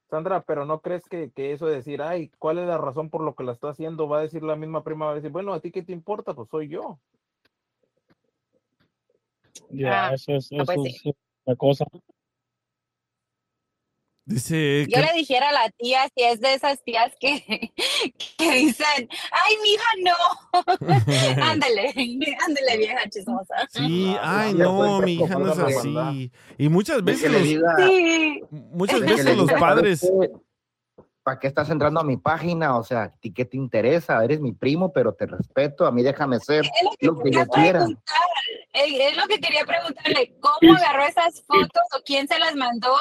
Sandra, pero ¿no crees que, que eso de decir, ay, ¿cuál es la razón por lo que la está haciendo? Va a decir la misma prima, va a decir, bueno, ¿a ti qué te importa? Pues soy yo. Ya, Ah, eso es, pues eso la cosa. Dice Yo le dijera a la tía si es de esas tías que, que dicen, ay, mija, no. ándale, ándale, vieja chismosa. Sí, ay, ya no, mi hija no es así. Y muchas veces los, diga, Sí. muchas veces los padres... "¿Sabes qué? ¿Para qué estás entrando a mi página? O sea, ¿a ti qué te interesa? Eres mi primo, pero te respeto. A mí déjame ser Es lo que lo que yo quiera. preguntar. Es lo que quería preguntarle, ¿cómo agarró esas fotos o quién se las mandó?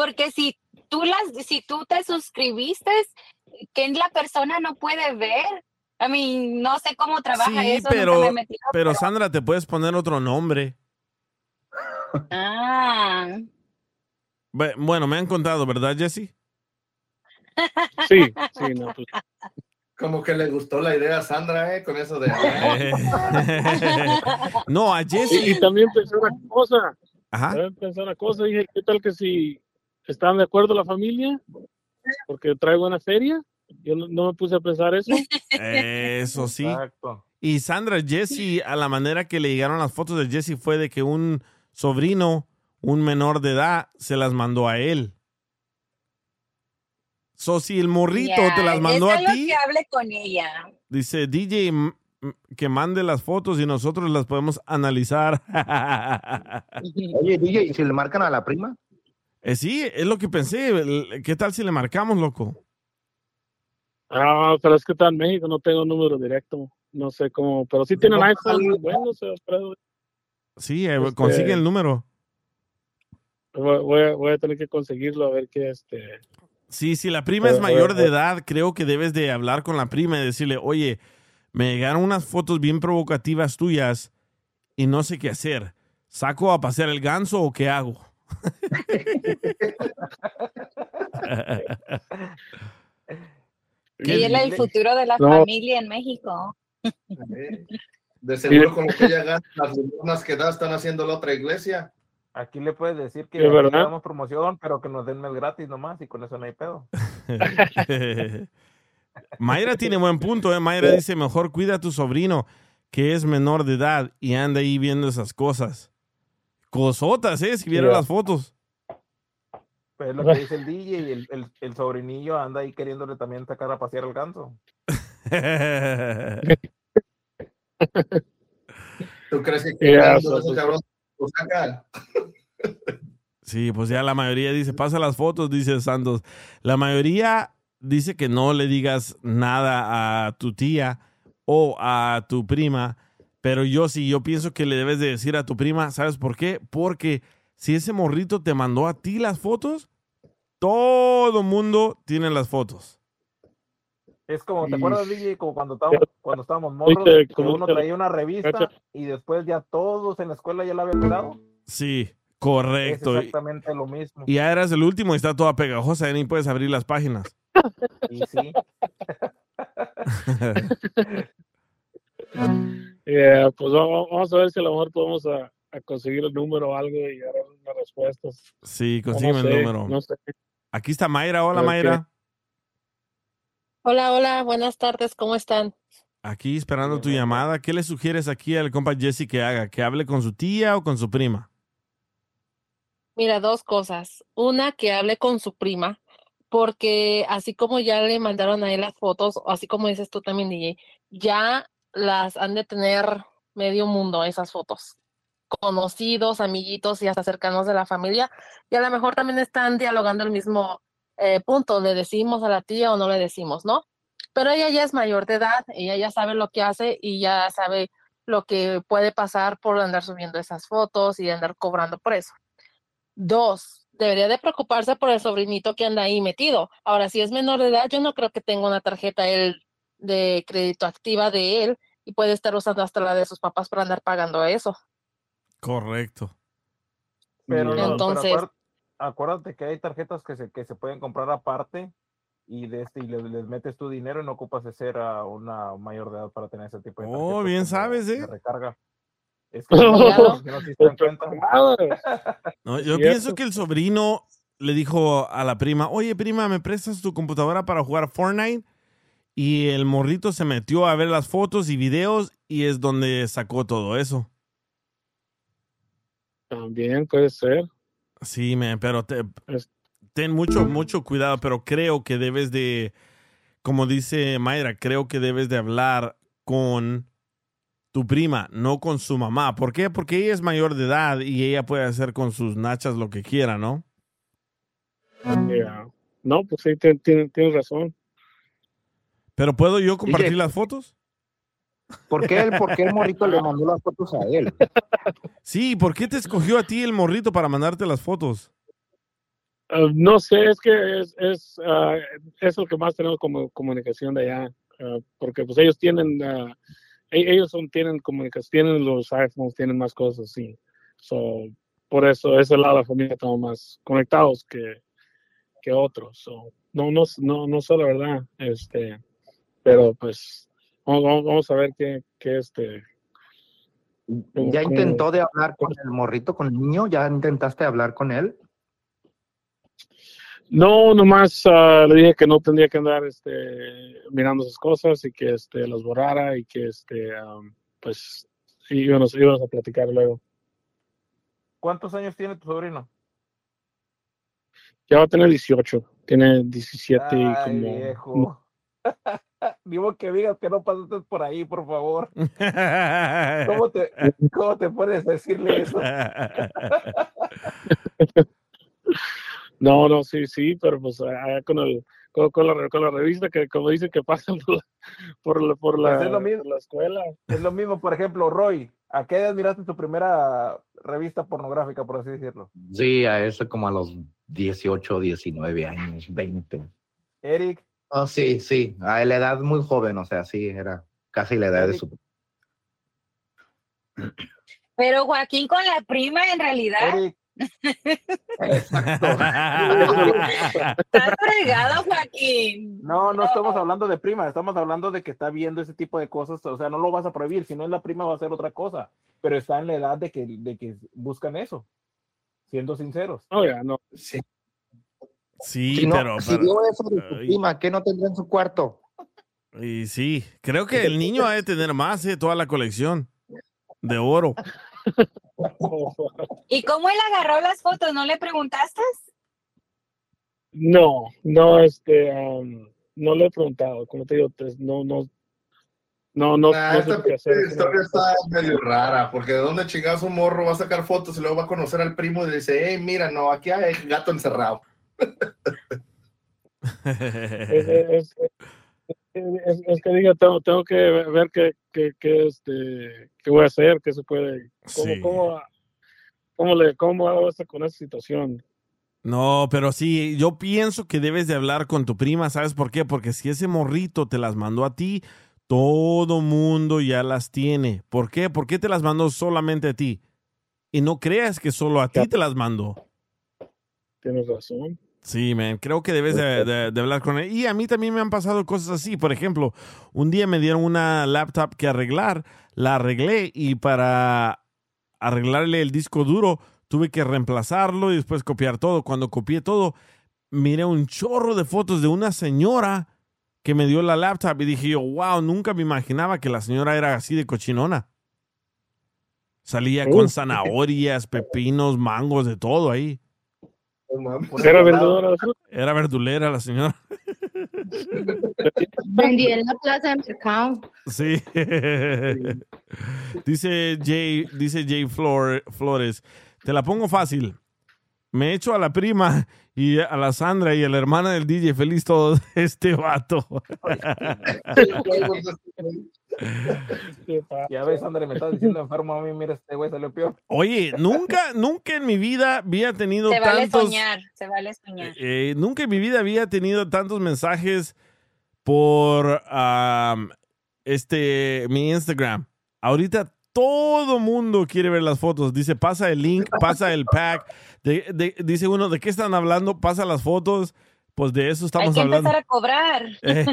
Porque si tú las, si tú te suscribiste, que la persona no puede ver. A mí no sé cómo trabaja Sí, eso, pero, me he metido, pero Sandra, te puedes poner otro nombre. Ah, Bu- Bueno, me han contado, ¿verdad, Jesse? Sí, sí, no, pues, Como que le gustó la idea a Sandra, ¿eh? Con eso de... No, a Y, Jesse. y también pensé una cosa, Ajá. también pensé una cosa, dije, ¿qué tal que si están de acuerdo la familia? Porque traigo una feria, yo no, no me puse a pensar eso. Eso sí. Exacto. Y Sandra, Jesse, a la manera que le llegaron las fotos de Jesse fue de que un sobrino, un menor de edad, se las mandó a él. So, si el morrito te las mandó es a ti, que hable con ella. dice DJ que mande las fotos y nosotros las podemos analizar. Oye, DJ, ¿y si le marcan a la prima? Eh, sí, es lo que pensé. ¿Qué tal si le marcamos, loco? Ah, pero es que está en México, no tengo número directo, no sé cómo, pero sí tienen iPhone, bueno, se Sí, eh, Este- consigue el número. voy, a, voy a tener que conseguirlo a ver qué este... Sí, si la prima es mayor de edad, creo que debes de hablar con la prima y decirle, oye, me llegaron unas fotos bien provocativas tuyas y no sé qué hacer. ¿Saco a pasear el ganso o qué hago? ¿Qué Y él es el futuro de la No. familia en México. De seguro con lo que ella gana, las limosnas que da están haciendo la otra iglesia. Aquí le puedes decir que le damos promoción, pero que nos den mes gratis nomás y con eso no hay pedo. Mayra tiene buen punto, ¿eh? Mayra dice, mejor cuida a tu sobrino que es menor de edad y anda ahí viendo esas cosas. Cosotas, ¿eh? Si vieron las fotos. Pues es lo que dice el DJ y el, el, el sobrinillo anda ahí queriéndole también sacar a pasear al ganso. ¿Tú crees que ese cabrón lo saca? Sí, pues ya la mayoría dice, pasa las fotos, dice Santos. La mayoría dice que no le digas nada a tu tía o a tu prima, pero yo sí, yo pienso que le debes de decir a tu prima, ¿sabes por qué? Porque si ese morrito te mandó a ti las fotos, todo mundo tiene las fotos. Es como, ¿te Y- acuerdas, DJ? Como cuando estábamos, cuando estábamos morros, que como uno traía una revista y después ya todos en la escuela ya la habían mirado. Sí, Es correcto. Y- exactamente lo mismo. Y ya eras el último y está toda pegajosa, ya ni puedes abrir las páginas. Y sí, Yeah, pues vamos, vamos a ver si a lo mejor podemos a, a conseguir el número o algo y dar unas respuestas. Sí, No consígueme el sé, número. No sé. Aquí está Mayra. Hola. Mayra. Hola, hola, buenas tardes, ¿cómo están? Aquí esperando tu llamada. ¿Qué le sugieres aquí al compa Jesse que haga? ¿Que hable con su tía o con su prima? Mira, dos cosas. Una, que hable con su prima, porque así como ya le mandaron a él las fotos, o así como dices tú también, DJ, ya las han de tener medio mundo esas fotos. Conocidos, amiguitos y hasta cercanos de la familia, y a lo mejor también están dialogando el mismo eh, punto, le decimos a la tía o no le decimos, ¿no? Pero ella ya es mayor de edad, ella ya sabe lo que hace y ya sabe lo que puede pasar por andar subiendo esas fotos y andar cobrando por eso. Dos, debería de preocuparse por el sobrinito que anda ahí metido. Ahora, si es menor de edad, yo no creo que tenga una tarjeta él de crédito activa de él y puede estar usando hasta la de sus papás para andar pagando eso. Correcto. Pero, no, Entonces- acuérdate, acuérdate que hay tarjetas que se, que se pueden comprar aparte y de este y les, les metes tu dinero y no ocupas de ser a una mayor de edad para tener ese tipo de tarjetas. Oh, bien sabes, ¿eh? recarga. Es que no, que no se cuenta. No, yo pienso que el sobrino le dijo a la prima, oye prima, ¿me prestas tu computadora para jugar Fortnite? Y el morrito se metió a ver las fotos y videos y es donde sacó todo eso. También puede ser. Sí, man, pero te- ten mucho, mucho cuidado, pero creo que debes de, como dice Mayra, creo que debes de hablar con tu prima, no con su mamá. ¿Por qué? Porque ella es mayor de edad y ella puede hacer con sus nachas lo que quiera, ¿no? Yeah. No, pues sí, tien- tien- tienes razón. Pero ¿puedo yo compartir DJ. las fotos? ¿Por qué, el, ¿Por qué el morrito le mandó las fotos a él? Sí, ¿por qué te escogió a ti el morrito para mandarte las fotos? Ah, no sé, es que es, es, ah, es lo que más tenemos como comunicación de allá, ah, porque pues ellos tienen, e- ellos son, tienen comunicación, tienen los iPhones, tienen más cosas, sí. So, por eso, ese lado de la familia estamos más conectados que, que otros. So, no, no, no, no sé la verdad, este, pero pues vamos, vamos, a ver qué, qué este. ¿Ya intentó de hablar con el morrito, con el niño? ¿Ya intentaste hablar con él? No, nomás ah, le dije que no tendría que andar este, mirando esas cosas y que este, las borrara y que este, pues íbamos, íbamos a platicar luego. ¿Cuántos años tiene tu sobrino? Ya va a tener 18, tiene 17 y como... viejo. Digo que digas que no pasaste por ahí, por favor. ¿Cómo te, cómo te puedes decirle eso? No, no, sí, sí, pero pues allá con, el, con, con la, con la revista que como dice que pasan por la, por la, por la, Pues es lo mismo. por la escuela. Es lo mismo, por ejemplo, Roy, ¿a qué edad miraste tu primera revista pornográfica, por así decirlo? Sí, a eso como a los 18, 19 años, 20. Eric, Oh, sí, sí, a la edad muy joven, o sea, sí, era casi la edad de su... Pero Joaquín con la prima, en realidad. Eric. Estás fregado, Joaquín. No, no estamos hablando de prima, estamos hablando de que está viendo ese tipo de cosas, o sea, no lo vas a prohibir, si no es la prima va a ser otra cosa, pero está en la edad de que, de que buscan eso, siendo sinceros. No, ya, no. Sí. Sí, si no, pero... si vio eso de prima, ¿qué no tendrá en su cuarto? Y sí, creo que el niño ha de tener más, eh, toda la colección de oro. ¿Y cómo él agarró las fotos? ¿No le preguntaste? No, no, este, am, no le he preguntado, como te digo, pues, no, no, no, no, Nah, no sé esta qué hacer. historia está medio rara, porque de dónde chingados un morro va a sacar fotos y luego va a conocer al primo y le dice, hey, mira, no, aquí hay gato encerrado. Es, es- es- es- es que diga, tengo, tengo que ver qué, qué, qué, este, qué voy a hacer, qué se puede, cómo, Sí. cómo, cómo le, cómo hago esto con esa situación. No, pero sí, yo pienso que debes de hablar con tu prima, ¿sabes por qué? Porque si ese morrito te las mandó a ti, todo mundo ya las tiene. ¿Por qué? ¿Por qué te las mandó solamente a ti? Y no creas que solo a ti te las mandó. Tienes razón. Sí, man, creo que debes de, de- de hablar con él. Y a mí también me han pasado cosas así. Por ejemplo, un día me dieron una laptop que arreglar, la arreglé y para arreglarle el disco duro tuve que reemplazarlo y después copiar todo. Cuando copié todo, miré un chorro de fotos de una señora que me dio la laptop y dije yo, wow, nunca me imaginaba que la señora era así de cochinona. Salía con Uh. zanahorias, pepinos, mangos, de todo ahí. ¿Era vendedora verdulera la señora. Vendí en la plaza de mercado. Sí. dice Jay, dice Jay Flor- Flores, te la pongo fácil. me echo a la prima y a la Sandra y a la hermana del DJ feliz todo este vato. Ya ves, André, me estás diciendo enfermo a mí, mira, este güey salió peor. Oye, nunca, nunca en mi vida había tenido Se vale tantos... soñar, se vale soñar. Eh, nunca en mi vida había tenido tantos mensajes por am, este mi Instagram. Ahorita todo mundo quiere ver las fotos. Dice, pasa el link, pasa el pack. De- de- dice uno, ¿de qué están hablando? Pasa las fotos. Pues de eso Hay estamos que hablando. empezar a cobrar. Eh.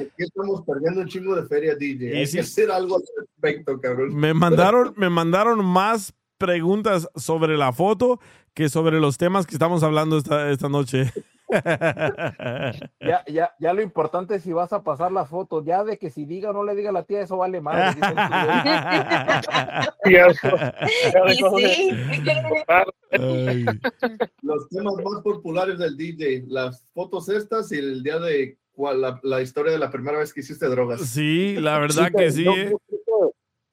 Aquí estamos perdiendo un chingo de feria, DJ. Hay sí. que hacer algo al respecto, cabrón. me mandaron, me mandaron más preguntas sobre la foto que sobre los temas que estamos hablando esta, esta noche. Ya, ya, ya lo importante es si vas a pasar las fotos. Ya de que si diga o no le diga a la tía, eso vale más. Los temas más populares del DJ, las fotos estas y el día de la, la historia de la primera vez que hiciste drogas. Sí, la verdad pero que sí. yo- eh.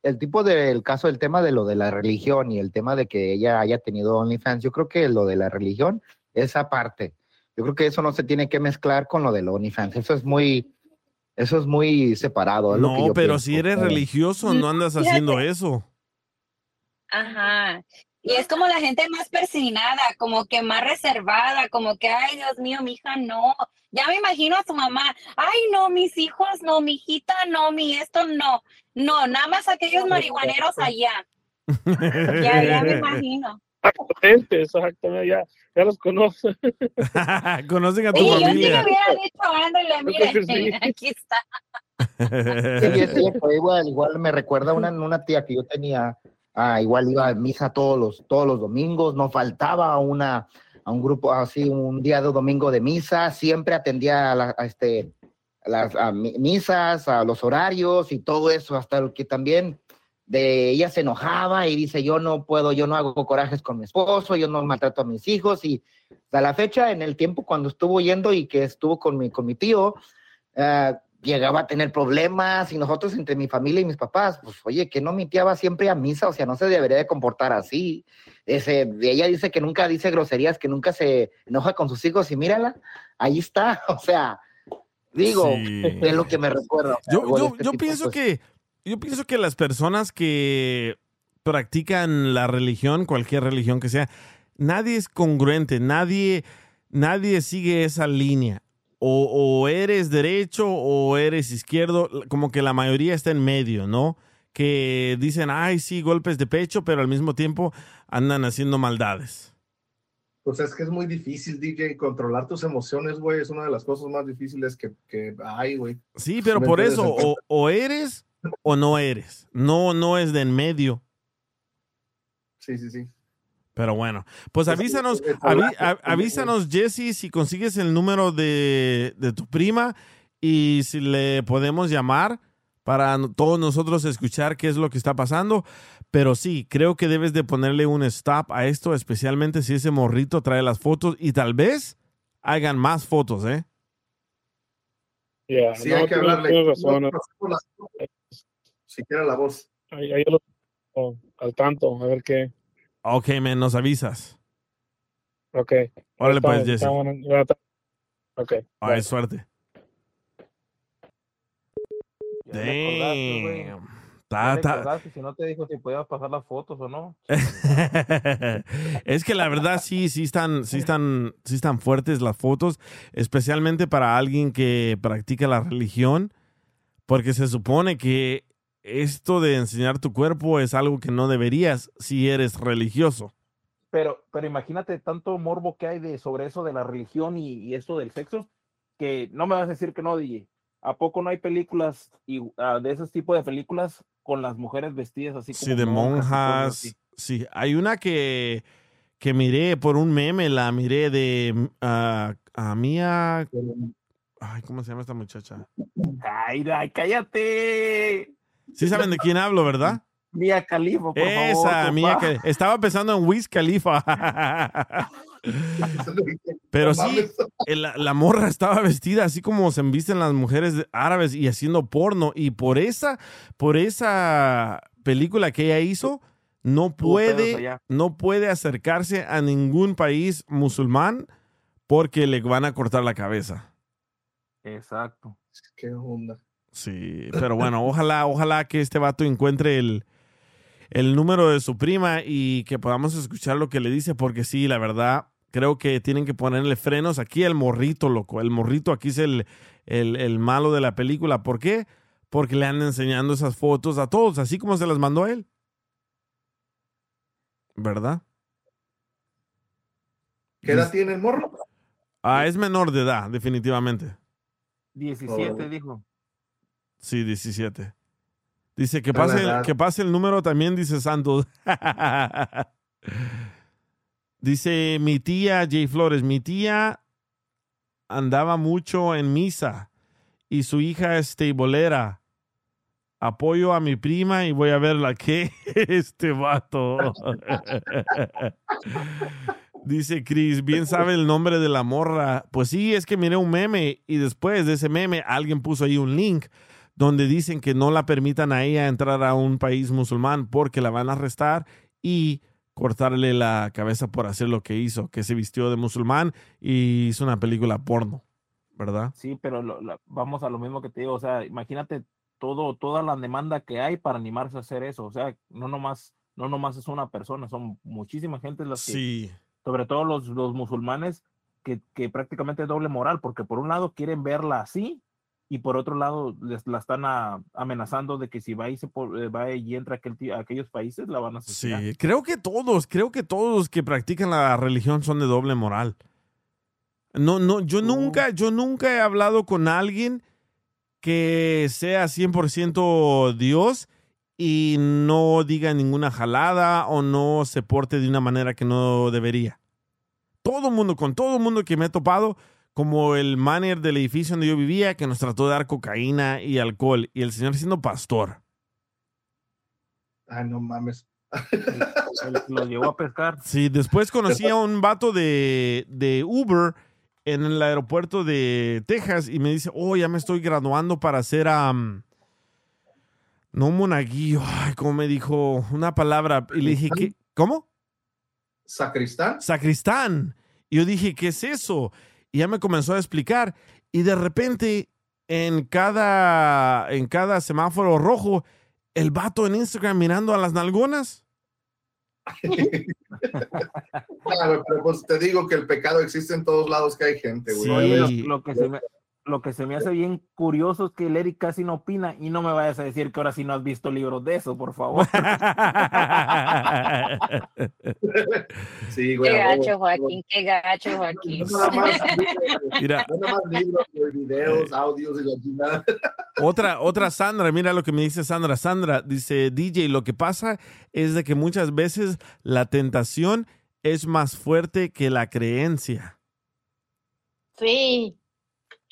El tipo del caso, el tema de lo de la religión y el tema de que ella haya tenido OnlyFans, yo creo que lo de la religión, esa parte, yo creo que eso no se tiene que mezclar con lo del OnlyFans. Eso es muy, eso es muy separado. es lo que No, yo pero pienso. si eres religioso, no andas Fíjate. haciendo eso. Ajá. Y es como la gente más persignada, como que más reservada, como que, ay, Dios mío, mi hija no. Ya me imagino a su mamá, ay, no, mis hijos no, mi hijita no, mi esto no. No, nada más aquellos marihuaneros allá. Ya, ya me imagino. Exactamente, exactamente, ya, ya los conozco. Conocen a tu Sí, yo sí familia. hubiera dicho, ándale, sí. aquí está. Sí, es cierto, igual, igual me recuerda una, una tía que yo tenía, ah, igual iba a misa todos los, todos los domingos, no faltaba a una, a un grupo así, un día de domingo de misa, siempre atendía a, la- a este, a las a mi- misas, a los horarios y todo eso, hasta que también de ella se enojaba y dice, yo no puedo, yo no hago corajes con mi esposo, yo no maltrato a mis hijos y a la fecha, en el tiempo cuando estuvo yendo y que estuvo con mi, con mi tío, ah, llegaba a tener problemas y nosotros entre mi familia y mis papás, pues oye, que no mi tía va siempre a misa, o sea, no se debería de comportar así. Ese, ella dice que nunca dice groserías, que nunca se enoja con sus hijos y mírala, ahí está, o sea, digo, Sí. es lo que me recuerda. Yo, yo, este yo pienso que yo pienso que las personas que practican la religión, cualquier religión que sea, nadie es congruente, nadie, nadie sigue esa línea. O, o eres derecho o eres izquierdo, como que la mayoría está en medio, ¿no? Que dicen, ay, sí, golpes de pecho, pero al mismo tiempo andan haciendo maldades. Pues es que es muy difícil, DJ, controlar tus emociones, güey, es una de las cosas más difíciles que, que hay, güey. Sí, pero ¿Me por eso, o, o eres o no eres. No, no es de en medio. Sí, sí, sí. Pero bueno, pues avísanos, eh, avísanos, Jesse, si consigues el número de, de tu prima y si le podemos llamar para todos nosotros escuchar qué es lo que está pasando. Pero sí, creo que debes de ponerle un stop a esto, especialmente si ese morrito trae las fotos y tal vez hagan más fotos, ¿eh? Sí, no, hay que hablarle. tienes razón. No, no, no, Siquiera la voz. Ahí, ahí lo tengo al tanto, a ver qué. Ok, men, nos avisas. Ok. Órale, pues, Jesse. Ok. Ay, bye. suerte. Ya. Damn. Ta- ta- si no te dijo si podías pasar las fotos o no. es que la verdad sí, sí están, sí están, sí están fuertes las fotos, especialmente para alguien que practica la religión, porque se supone que esto de enseñar tu cuerpo es algo que no deberías si eres religioso. Pero, pero imagínate tanto morbo que hay de sobre eso de la religión y, y esto del sexo, que no me vas a decir que no, DJ. ¿A poco no hay películas y, ah, de ese tipo de películas con las mujeres vestidas así como Sí, de monjas? Sí, hay una que, que miré por un meme, la miré de ah, a Mía. Ay, ¿cómo se llama esta muchacha? Ay, ay, cállate. Sí saben de quién hablo, ¿verdad? Mía Califa, por favor. Esa, Mía compa. que estaba pensando en Wiz Khalifa. Pero sí, el- la, la morra estaba vestida así como se visten las mujeres árabes y haciendo porno. Y por esa, por esa película que ella hizo, no puede, no puede acercarse a ningún país musulmán porque le van a cortar la cabeza. Exacto. Qué onda. Sí, pero bueno, ojalá, ojalá que este vato encuentre el, el número de su prima y que podamos escuchar lo que le dice, porque sí, la verdad, creo que tienen que ponerle frenos aquí al morrito, loco. El morrito aquí es el, el, el malo de la película. ¿Por qué? Porque le andan enseñando esas fotos a todos, así como se las mandó a él. ¿Verdad? ¿Qué edad tiene el morro? Ah, es menor de edad, definitivamente. 17 Oh. dijo. Sí, 17. Dice que pase, el, que pase el número también, dice Santos. dice mi tía Jay Flores, mi tía andaba mucho en misa y su hija es teibolera. Apoyo a mi prima y voy a verla. ¿Qué? Este vato. Dice Chris, bien sabe el nombre de la morra. Pues sí, es que miré un meme y después de ese meme alguien puso ahí un link donde dicen que no la permitan a ella entrar a un país musulmán porque la van a arrestar y cortarle la cabeza por hacer lo que hizo, que se vistió de musulmán y hizo una película porno, ¿verdad? Sí, pero lo- lo- vamos a lo mismo que te digo, o sea, imagínate todo, toda la demanda que hay para animarse a hacer eso, o sea, no nomás, no nomás es una persona, son muchísima gente las que, Sí. sobre todo los, los musulmanes, que, que prácticamente es doble moral, porque por un lado quieren verla así, y por otro lado les la están a- amenazando de que si va y, se, eh, va y entra a, aquel, a aquellos países, la van a asesinar. Sí, creo que todos, creo que todos los que practican la religión son de doble moral. No, no, yo nunca, yo nunca he hablado con alguien que sea 100% Dios y no diga ninguna jalada o no se porte de una manera que no debería. Todo mundo, con todo mundo que me he topado, como el manager del edificio donde yo vivía, que nos trató de dar cocaína y alcohol, y el señor siendo pastor. Ay, no mames. Lo llevó a pescar. Sí, después conocí a un vato de, de Uber en el aeropuerto de Texas y me dice, oh, ya me estoy graduando para ser, am, no monaguillo, ay, ¿cómo me dijo? Una palabra. Y le dije, ¿qué? ¿Cómo? ¿Sacristán? Sacristán. Y yo dije, ¿qué es eso? Y ya me comenzó a explicar. Y de repente, en cada, en cada semáforo rojo, el vato en Instagram mirando a las nalgonas. Claro, pero pues te digo que el pecado existe en todos lados que hay gente, güey. Oye, lo, lo que se me, lo que se me hace bien curioso es que el Eric casi no opina y no me vayas a decir que ahora sí no has visto libros de eso, por favor. sí, Qué güey. a huevo. gacho, Joaquín, qué gacho, Joaquín. No nada más, Mira. no nada más libros, videos, audios y chingada. Otra, otra Sandra, mira lo que me dice Sandra. Sandra dice, DJ, lo que pasa es de que muchas veces la tentación es más fuerte que la creencia. Sí.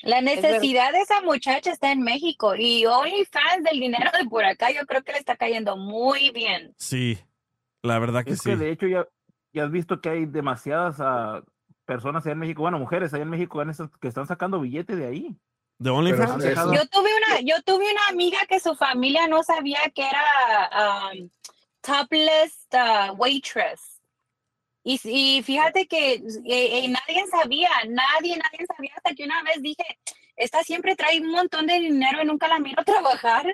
La necesidad de esa muchacha está en México y OnlyFans del dinero de por acá yo creo que le está cayendo muy bien. Sí, la verdad que es sí. que de hecho ya, ya has visto que hay demasiadas ah, personas allá en México, bueno, mujeres allá en México que están sacando billete de ahí. ¿De OnlyFans? Yo tuve una, yo tuve una amiga que su familia no sabía que era um, topless uh, waitress. Y, y fíjate que eh, eh, nadie sabía, nadie, nadie sabía hasta que una vez dije, esta siempre trae un montón de dinero y nunca la miro trabajar.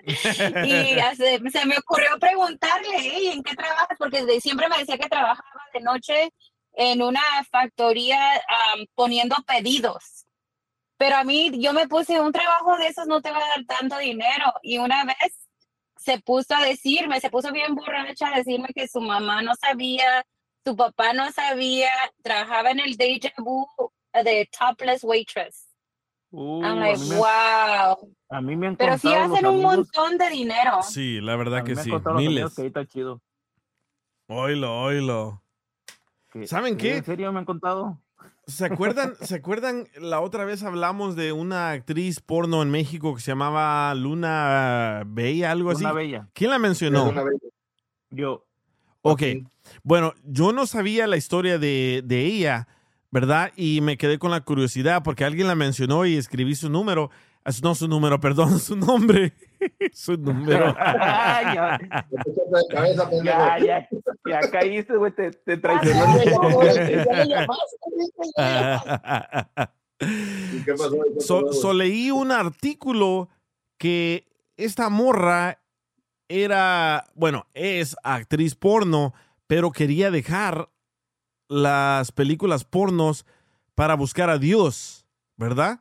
Y hace- se me ocurrió preguntarle, "Hey, ¿en qué trabajas? Porque de- siempre me decía que trabajaba de noche en una factoría am, poniendo pedidos. Pero a mí, yo me puse un trabajo de esos, no te va a dar tanto dinero. Y una vez se puso a decirme, se puso bien borracha a decirme que su mamá no sabía, su papá no sabía, trabajaba en el Deja Vu de topless waitress. Uh, I'm a like, mí me- wow. A mí me han Pero sí hacen un amigos- montón de dinero. Sí, la verdad a mí que sí. Miles. que ahí está chido. Oilo, oilo. ¿Saben qué? ¿En serio me han contado? ¿Se acuerdan, ¿Se acuerdan? La otra vez hablamos de una actriz porno en México que se llamaba Luna Bella, algo así. Luna Bella. ¿Quién la mencionó? Luna Bella. Yo. Ok. Bueno, yo no sabía la historia de, de ella, ¿verdad? Y me quedé con la curiosidad porque alguien la mencionó y escribí su número. Ah, No su número, perdón, su nombre. su número. ya, ya, ya, ya caíste, güey, te, te traicionó. ¿Qué pasó? ¿Qué So, pasó, so leí un artículo que esta morra era, bueno, es actriz porno, pero quería dejar las películas pornos para buscar a Dios, ¿verdad?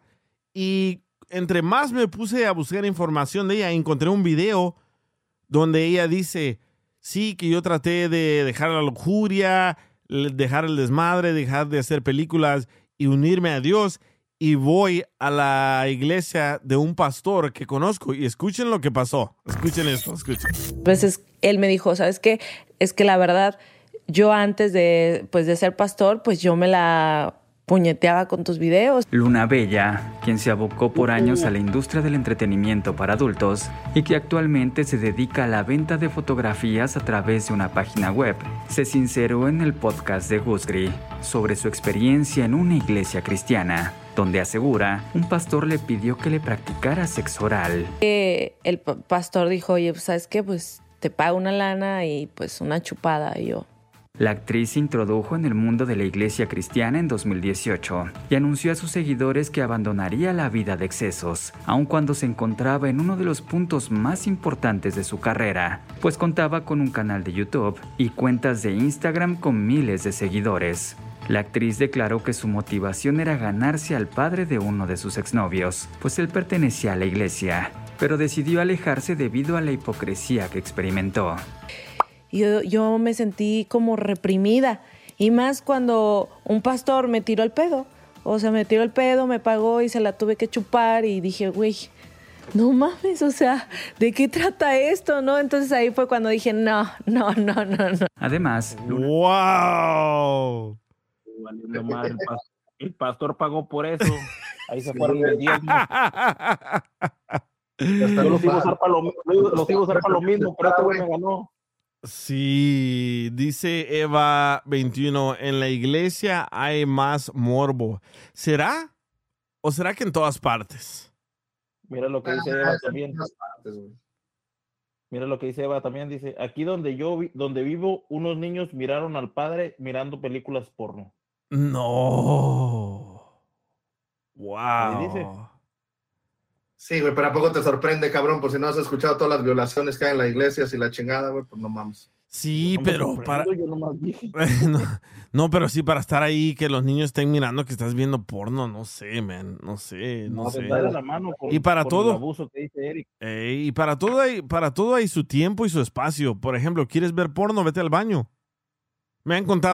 Y entre más me puse a buscar información de ella, encontré un video donde ella dice, sí, que yo traté de dejar la lujuria, dejar el desmadre, dejar de hacer películas y unirme a Dios. Y voy a la iglesia de un pastor que conozco y escuchen lo que pasó. Escuchen esto, escuchen. veces él me dijo, ¿sabes qué? Es que la verdad, yo antes de, pues, de ser pastor, pues yo me la puñeteaba con tus videos. Luna Bella, quien se abocó por años a la industria del entretenimiento para adultos y que actualmente se dedica a la venta de fotografías a través de una página web, se sinceró en el podcast de Gusgri sobre su experiencia en una iglesia cristiana, donde asegura un pastor le pidió que le practicara sexo oral. Eh, el pa- pastor dijo, oye, pues, ¿sabes qué? Pues te pago una lana y pues una chupada. Y yo, La actriz se introdujo en el mundo de la iglesia cristiana en 2018 y anunció a sus seguidores que abandonaría la vida de excesos, aun cuando se encontraba en uno de los puntos más importantes de su carrera, pues contaba con un canal de YouTube y cuentas de Instagram con miles de seguidores. La actriz declaró que su motivación era ganarse al padre de uno de sus exnovios, pues él pertenecía a la iglesia, pero decidió alejarse debido a la hipocresía que experimentó. Yo, yo me sentí como reprimida. Y más cuando un pastor me tiró el pedo. O sea, me tiró el pedo, me pagó y se la tuve que chupar. Y dije, güey, no mames, o sea, ¿de qué trata esto? ¿No? Entonces ahí fue cuando dije, no, no, no, no, no. Además, ¡Wow! Valiendo madre, el, pas- el pastor pagó por eso. Ahí se fueron los diezmos. Yo los iba a usar para lo, mi- los iba a usar para lo mismo, pero este güey me ganó. Sí, dice Eva 21, en la iglesia hay más morbo. ¿Será? ¿O será que en todas partes? Mira lo que dice Eva también. Mira lo que dice Eva también. Dice, aquí donde yo vi- donde vivo, unos niños miraron al padre mirando películas porno. No. Dice. Wow. Sí, güey, pero ¿a poco te sorprende, cabrón? Por si no has escuchado todas las violaciones que hay en la iglesia, y la chingada, güey, pues no mames. Sí, No pero para... yo nomás dije. no, no, pero sí para estar ahí, que los niños estén mirando que estás viendo porno, no sé, man, no sé, no, No, sé. la mano con- y para con el todo, abuso que dice Eric. Ey, y para todo hay, para todo hay su tiempo y su espacio. Por ejemplo, ¿quieres ver porno? Vete al baño. Me han contado.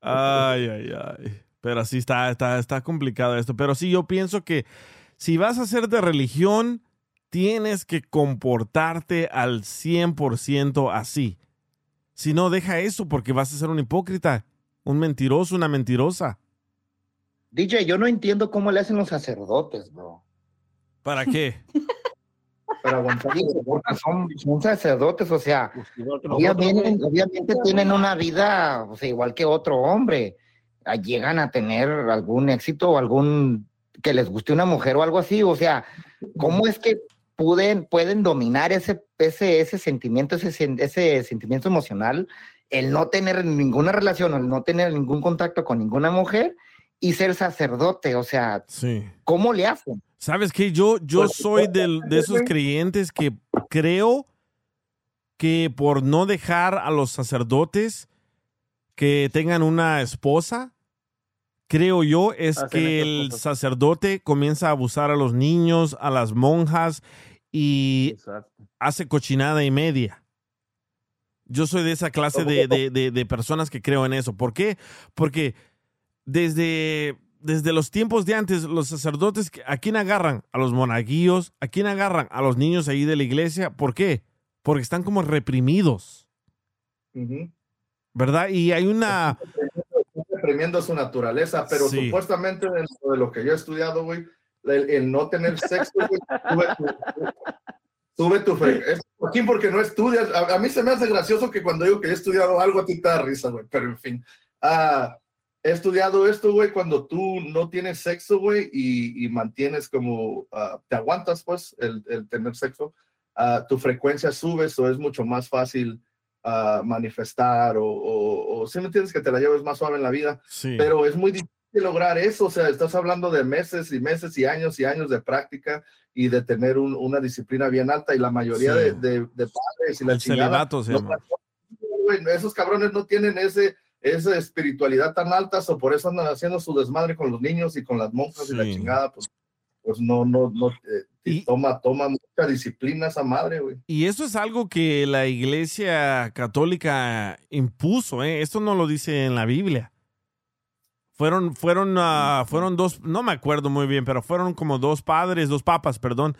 Ay, ay, ay. Pero sí está, está, está complicado esto. Pero sí, yo pienso que si vas a ser de religión, tienes que comportarte al 100% así. Si no, deja eso porque vas a ser un hipócrita, un mentiroso, una mentirosa. DJ, yo no entiendo cómo le hacen los sacerdotes, bro. ¿Para qué? Para aguantar. Son, son sacerdotes, o sea, nosotros, obviamente, tienen una vida, o sea, igual que otro hombre. Ah, Llegan a tener algún éxito o algún que les guste una mujer o algo así, o sea, ¿cómo es que pueden, pueden dominar ese, ese, ese sentimiento, ese, ese sentimiento emocional, el no tener ninguna relación, el no tener ningún contacto con ninguna mujer y ser sacerdote. O sea, Sí. ¿cómo le hacen? ¿Sabes qué? Yo, yo soy del- de esos creyentes que creo que por no dejar a los sacerdotes que tengan una esposa, creo yo, es Hacen que el cosas. sacerdote comienza a abusar a los niños, a las monjas y hace cochinada y media. Yo soy de esa clase de, de- de- de personas que creo en eso. ¿Por qué? Porque desde, desde los tiempos de antes, los sacerdotes, ¿a quién agarran? A los monaguillos, ¿a quién agarran? A los niños ahí de la iglesia. ¿Por qué? Porque están como reprimidos. ¿verdad? Y hay una... Están reprimiendo su naturaleza, pero Sí. supuestamente dentro de lo que yo he estudiado, güey, el, el no tener sexo, güey, sube tu, sube tu fre- es Joaquín, porque no estudias. A, a mí se me hace gracioso que cuando digo que he estudiado algo, a ti te da risa, güey, pero en fin. Ah, he estudiado esto, güey, cuando tú no tienes sexo, güey, y, y mantienes como, ah, te aguantas, pues, el, el tener sexo, ah, tu frecuencia sube, eso es mucho más fácil ah, manifestar o, o, o si me entiendes que te la lleves más suave en la vida, Sí. pero es muy difícil lograr eso, o sea, estás hablando de meses y meses y años y años de práctica y de tener un- una disciplina bien alta y la mayoría Sí. de, de- de padres y la El chingada, no- esos cabrones no tienen ese esa espiritualidad tan alta, o por eso andan haciendo su desmadre con los niños y con las monjas y la chingada, pues, pues no, no, no, eh, toma, toma mucha disciplina esa madre, güey. Y eso es algo que la iglesia católica impuso, ¿eh? Esto no lo dice en la Biblia. Fueron, fueron, ah, fueron dos, no me acuerdo muy bien, pero fueron como dos padres, dos papas, perdón.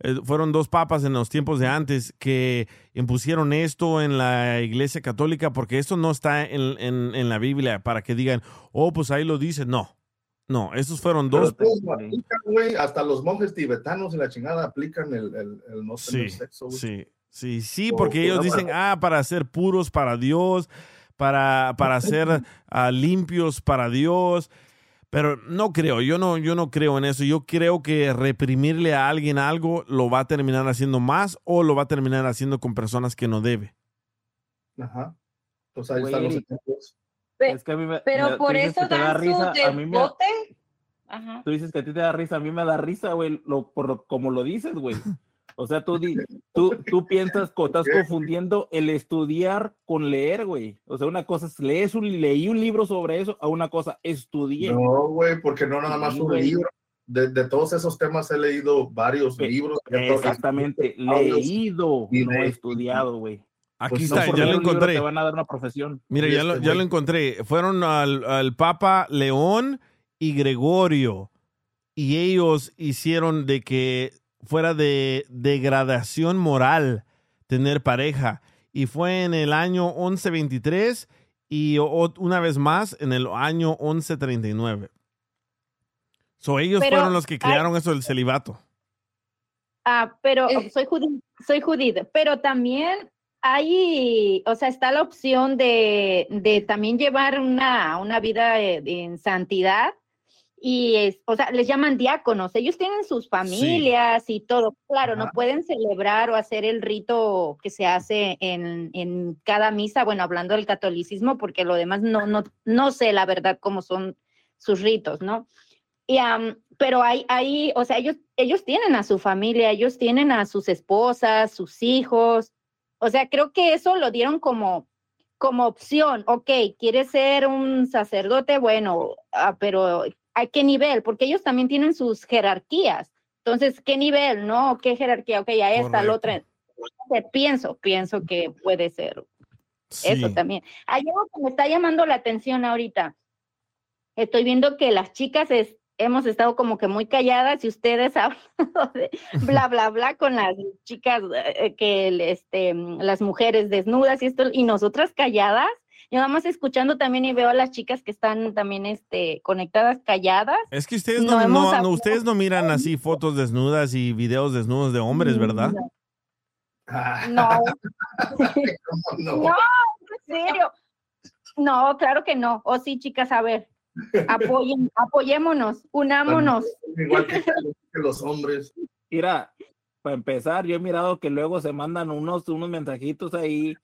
Eh, fueron dos papas en los tiempos de antes que impusieron esto en la iglesia católica porque esto no está en, en- en la Biblia para que digan, oh, pues ahí lo dice. No, no, esos fueron dos. todos lo aplican, hasta los monjes tibetanos y la chingada aplican el, el, el no tener Sí, sexo, sí, sí, sí, porque ellos dicen, ah, para ser puros para Dios, para, para ser ah, limpios para Dios. Pero no creo, yo no, yo no creo en eso. Yo creo que reprimirle a alguien algo lo va a terminar haciendo más o lo va a terminar haciendo con personas que no debe. Ajá. Pues ahí Güey, están los ejemplos. Es que a mí me- Pero me- por eso te da risa, a mí me-. Ajá. Tú dices que a ti te da risa, a mí me da risa, güey, lo, por lo- como lo dices, güey. O sea, tú, di- tú, tú piensas que estás confundiendo el estudiar con leer, güey. O sea, una cosa es lees un, leí un libro sobre eso, a una cosa estudié. No, güey, porque no nada más Sí, un güey. libro. De, de todos esos temas he leído varios libros. Exactamente, leído, y no estudiado, güey. Aquí Pues está, no ya lo encontré. Te van a dar una profesión. Mira, ya, lo, ya lo encontré. Fueron al, al Papa León y Gregorio. Y ellos hicieron de que fuera de degradación moral tener pareja. Y fue en el año 1123 y o- una vez más en el año 1139. So, ellos Pero fueron los que crearon eso del celibato. Ah, pero soy judía, soy judía, pero también hay, o sea, está la opción de, de también llevar una, una vida eh, en santidad y, es, o sea, les llaman diáconos, ellos tienen sus familias y todo, claro, no pueden celebrar o hacer el rito que se hace en, en cada misa, bueno, hablando del catolicismo, porque lo demás no, no, no sé la verdad cómo son sus ritos, ¿no? Y, am, pero hay, hay, o sea, ellos, ellos tienen a su familia, ellos tienen a sus esposas, sus hijos. O sea, creo que eso lo dieron como, como opción. Ok, ¿quieres ser un sacerdote? Bueno, ah, pero ¿a qué nivel? Porque ellos también tienen sus jerarquías. Entonces, ¿qué nivel? ¿No? ¿Qué jerarquía? Ok, a esta, la otra. Pienso, pienso que puede ser eso también. Hay algo que me está llamando la atención ahorita. Estoy viendo que las chicas es- hemos estado como que muy calladas y ustedes hablan de bla, bla, bla con las chicas, eh, que el, este, las mujeres desnudas y esto, y nosotras calladas. Yo nada más escuchando también y veo a las chicas que están también este, conectadas calladas. Es que ustedes No no, no- no- ustedes no miran así fotos desnudas y videos desnudos de hombres, ¿verdad? No. no? No, en serio. No, claro que no. O sí, chicas, a ver, apoyen, apoyémonos, unámonos. Igual que, que los hombres. Mira, para empezar, yo he mirado que luego se mandan unos, unos mensajitos ahí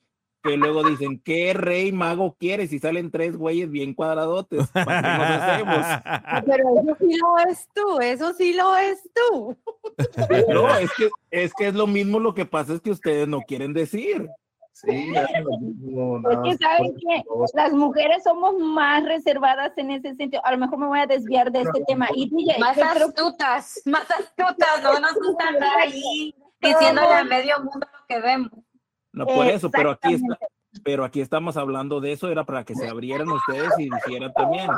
que luego dicen, ¿qué rey mago quieres? Y salen tres güeyes bien cuadradotes. ¿Para qué nos hacemos? Pero eso sí lo ves tú, eso sí lo ves tú. No, es que, es que es lo mismo, lo que pasa es que ustedes no quieren decir. Sí, hacen lo mismo, Es nada que más saben que las mujeres somos más reservadas en ese sentido. A lo mejor me voy a desviar de este tema. Y DJ, Más astutas, más astutas, no nos gusta andar ahí diciéndole a medio mundo lo que vemos. No por eso, pero aquí está, pero aquí estamos hablando de eso, era para que se abrieran ustedes y dijeran también.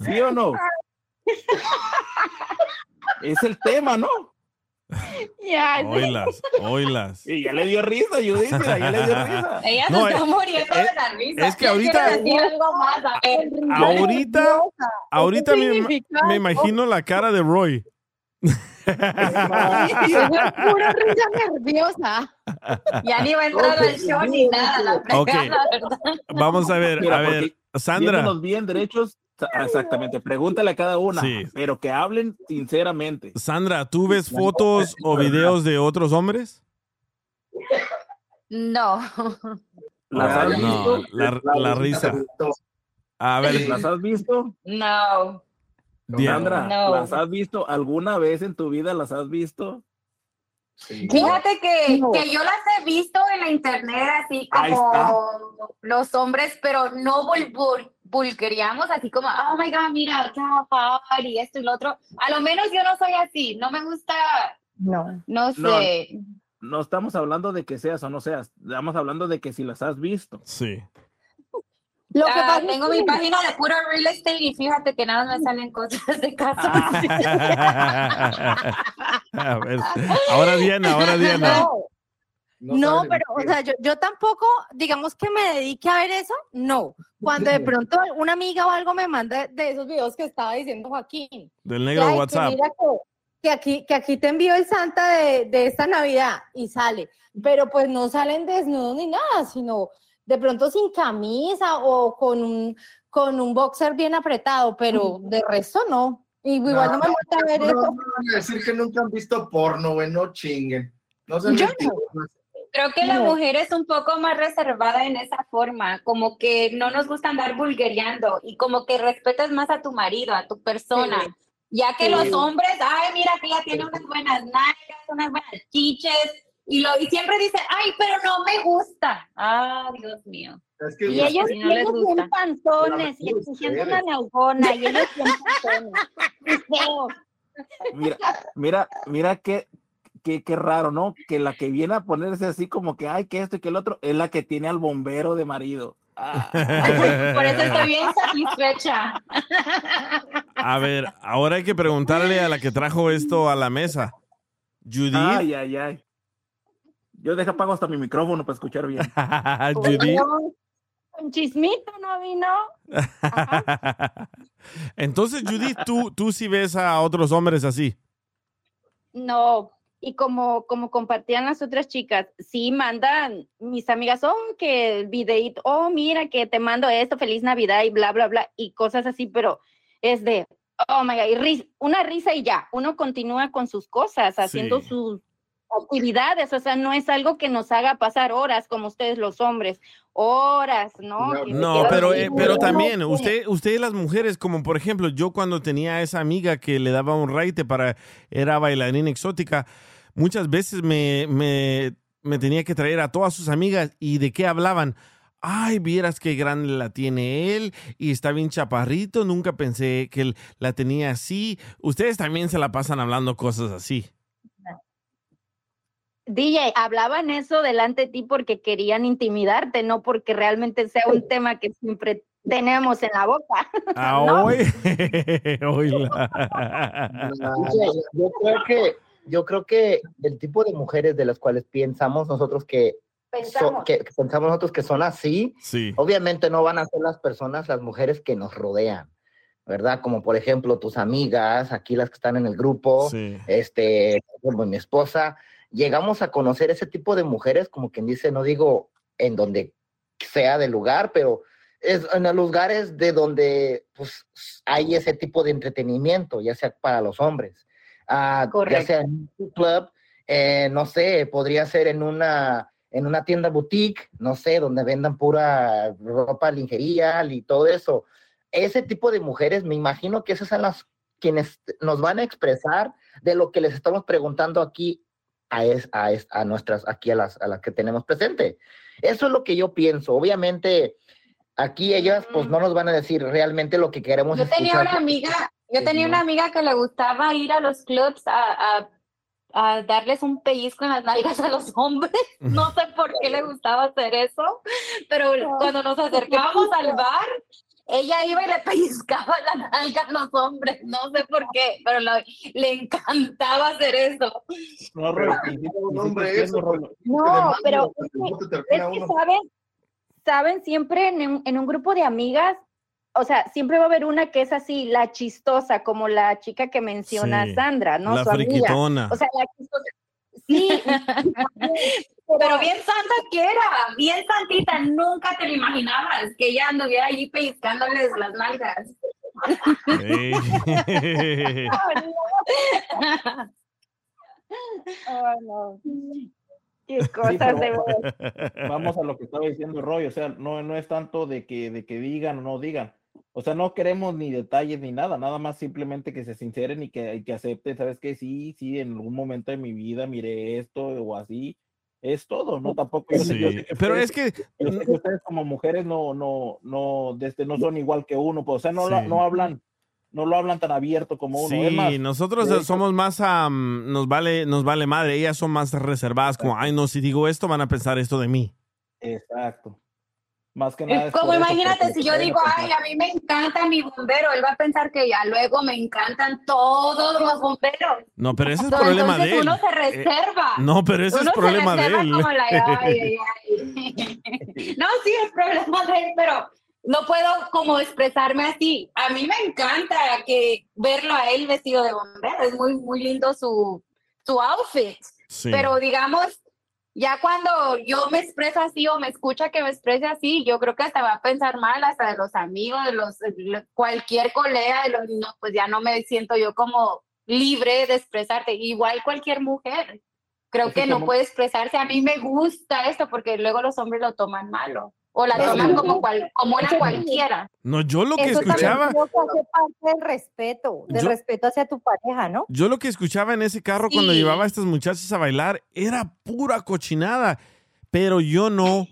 ¿Sí o no? Es el tema, ¿no? Ya, sí. Oilas, oilas. Y ya le dio risa, Judith, ya le dio risa. Ella No, se está eh, muriendo eh, de la risa. es que ahorita- quiero decir algo más. A ver. Ahorita, ahorita me, me imagino la cara de Roy. Es pura risa nerviosa. Ya ni va a entrar al show ni nada. La Ok. fregada, ¿verdad? Vamos a ver, Mira, a ver, Sandra. Bien derechos, exactamente, pregúntale a cada una, Sí. pero que hablen sinceramente. Sandra, ¿tú ves fotos o videos de otros hombres? No. ¿Las Ah, has no, visto? la, la risa. A ver, ¿Las has visto? No. No. ¿las has visto alguna vez en tu vida? ¿Las has visto? Fíjate que, No. que yo las he visto en la internet así como los hombres, pero no vul, vul- vulgaríamos así como, oh my god, mira, y esto y lo otro. A lo menos yo no soy así, no me gusta, No. no No. sé. No estamos hablando de que seas o no seas, estamos hablando de que si las has visto. Sí. Lo que Ah, pasa es tengo que- mi página de puro real estate y fíjate que nada me salen cosas de casa. A ver, ahora Diana, ahora Diana. No, No no, pero, o sea, yo, yo tampoco, digamos que me dedique a ver eso, no. Cuando de pronto una amiga o algo me manda de esos videos que estaba diciendo Joaquín. Del que, negro de "Ay, que WhatsApp. mira que, que aquí, que aquí te envió el Santa de, de esta Navidad y sale, pero pues no salen desnudos ni nada, sino de pronto sin camisa o con un, con un boxer bien apretado, pero de resto no. Y igual no, me gusta ver no, eso. no van a decir que nunca han visto porno, güey, no chinguen. No sean Yo. Creo que la No. mujer es un poco más reservada en esa forma, como que no nos gusta andar vulguereando y como que respetas más a tu marido, a tu persona. Sí. Ya que Sí. los hombres, ay, mira que ella tiene unas buenas nalgas, unas buenas chiches, y, lo, y siempre dicen, ay, pero no me gusta. Ah, Dios mío. Es que Y ellos, no ellos gusta. bien panzones y exigiendo una neugona y ellos bien panzones. Mira, mira, mira qué, qué, qué raro, ¿no? Que la que viene a ponerse así como que, ay, que esto y que el otro, es la que tiene al bombero de marido. Ah, Por eso estoy bien satisfecha. A ver, ahora hay que preguntarle a la que trajo esto a la mesa. Judith. ay, ay, ay. Yo deja apago hasta mi micrófono para escuchar bien. Judith. Con chismito no vino. Entonces, Judith, tú, tú sí ves a otros hombres así. No, y como, como compartían las otras chicas, sí mandan mis amigas, oh, que el videíto, oh, mira que te mando esto, feliz Navidad y bla, bla, bla, y cosas así, pero es de, oh my God, y ris- una risa y ya, uno continúa con sus cosas, haciendo Sí. sus actividades, o sea, no es algo que nos haga pasar horas como ustedes los hombres, horas, ¿no? No, pero, eh, pero también, usted, ustedes las mujeres, como por ejemplo, yo cuando tenía esa amiga que le daba un raite para, era bailarina exótica, muchas veces me, me, me tenía que traer a todas sus amigas y de qué hablaban. Ay, vieras qué grande la tiene él y está bien chaparrito, nunca pensé que él la tenía así. Ustedes también se la pasan hablando cosas así. DJ, hablaban eso delante de ti porque querían intimidarte, no porque realmente sea un tema que siempre tenemos en la boca. Ah, No. hoy. Oíla. Yo, yo creo que yo creo que el tipo de mujeres de las cuales pensamos nosotros que, so- Pensamos. que, que pensamos nosotros que son así, Sí. obviamente no van a ser las personas, las mujeres que nos rodean, ¿verdad? Como por ejemplo tus amigas, aquí las que están en el grupo, Sí. este, como mi esposa, llegamos a conocer ese tipo de mujeres, como quien dice, no digo en donde sea de lugar, pero es en los lugares de donde pues, hay ese tipo de entretenimiento, ya sea para los hombres. ah, ya sea en un club, eh, no sé, podría ser en una, en una tienda boutique, no sé, donde vendan pura ropa lingería y todo eso. Ese tipo de mujeres, me imagino que esas son las quienes nos van a expresar de lo que les estamos preguntando aquí a, es- a, es- a nuestras, aquí a las, a las que tenemos presente. Eso es lo que yo pienso. Obviamente, aquí ellas pues no nos van a decir realmente lo que queremos Yo tenía escuchar. una amiga, yo tenía una amiga que le gustaba ir a los clubs a, a, a darles un pellizco en las nalgas a los hombres. No sé por qué le gustaba hacer eso, pero cuando nos acercábamos al bar, ella iba y le pellizcaba la nalga a los hombres. No sé por qué, pero lo- le encantaba hacer eso. No, Roy. No, pero es que, es saben, saben, siempre en un, en un grupo de amigas, o sea, siempre va a haber una que es así, la chistosa, como la chica que menciona Sí, Sandra, ¿no? la Su amiga. friquitona. O sea, la chistosa. Sí, Pero bien santa que era, bien santita, nunca te lo imaginabas que ella anduviera allí pellizcándoles las nalgas. Oh, no. Qué cosas de vamos a lo que estaba diciendo Roy, o sea, no, no es tanto de que, de que digan o no digan. O sea, no queremos ni detalles ni nada, nada más simplemente que se sinceren y que, y que acepten, ¿sabes qué? Sí, sí, en algún momento de mi vida miré esto o así. Es todo, ¿no? Tampoco. yo sé- yo Sí, sé que pero ustedes- es que yo sé que ustedes como mujeres no, no, no, desde, no son igual que uno, pues, o sea, no, la- no hablan, no lo hablan tan abierto como uno. Sí, más, nosotros hecho- somos más, am, nos vale, nos vale madre. Ellas son más reservadas, como, ay, no, si digo esto, van a pensar esto de mí. Exacto. Más que nada. es Como eso, imagínate, si yo digo, ay, a mí me encanta mi bombero, él va a pensar que ya luego me encantan todos los bomberos. No, pero ese es Entonces, problema de él. uno se Eh, reserva. no, pero ese es Uno se problema de reserva él. como la- ay, ay, ay. No, sí, es problema de él, pero no puedo como expresarme así. A mí me encanta que verlo a él vestido de bombero, es muy, muy lindo su, su outfit. Sí. Pero digamos, ya cuando yo me expreso así o me escucha que me exprese así, yo creo que hasta va a pensar mal, hasta de los amigos, de los, de cualquier colega, de los, no, pues ya no me siento yo como libre de expresarte. Igual cualquier mujer. Creo Es que que no como- puede expresarse. A mí me gusta esto porque luego los hombres lo toman malo. O la toman también- como, cual, como una cualquiera. No, yo lo que Eso escuchaba, hace parte del respeto, del Yo- respeto hacia tu pareja, ¿no? yo lo que escuchaba en ese carro cuando llevaba a estas muchachas a bailar era pura cochinada, pero yo no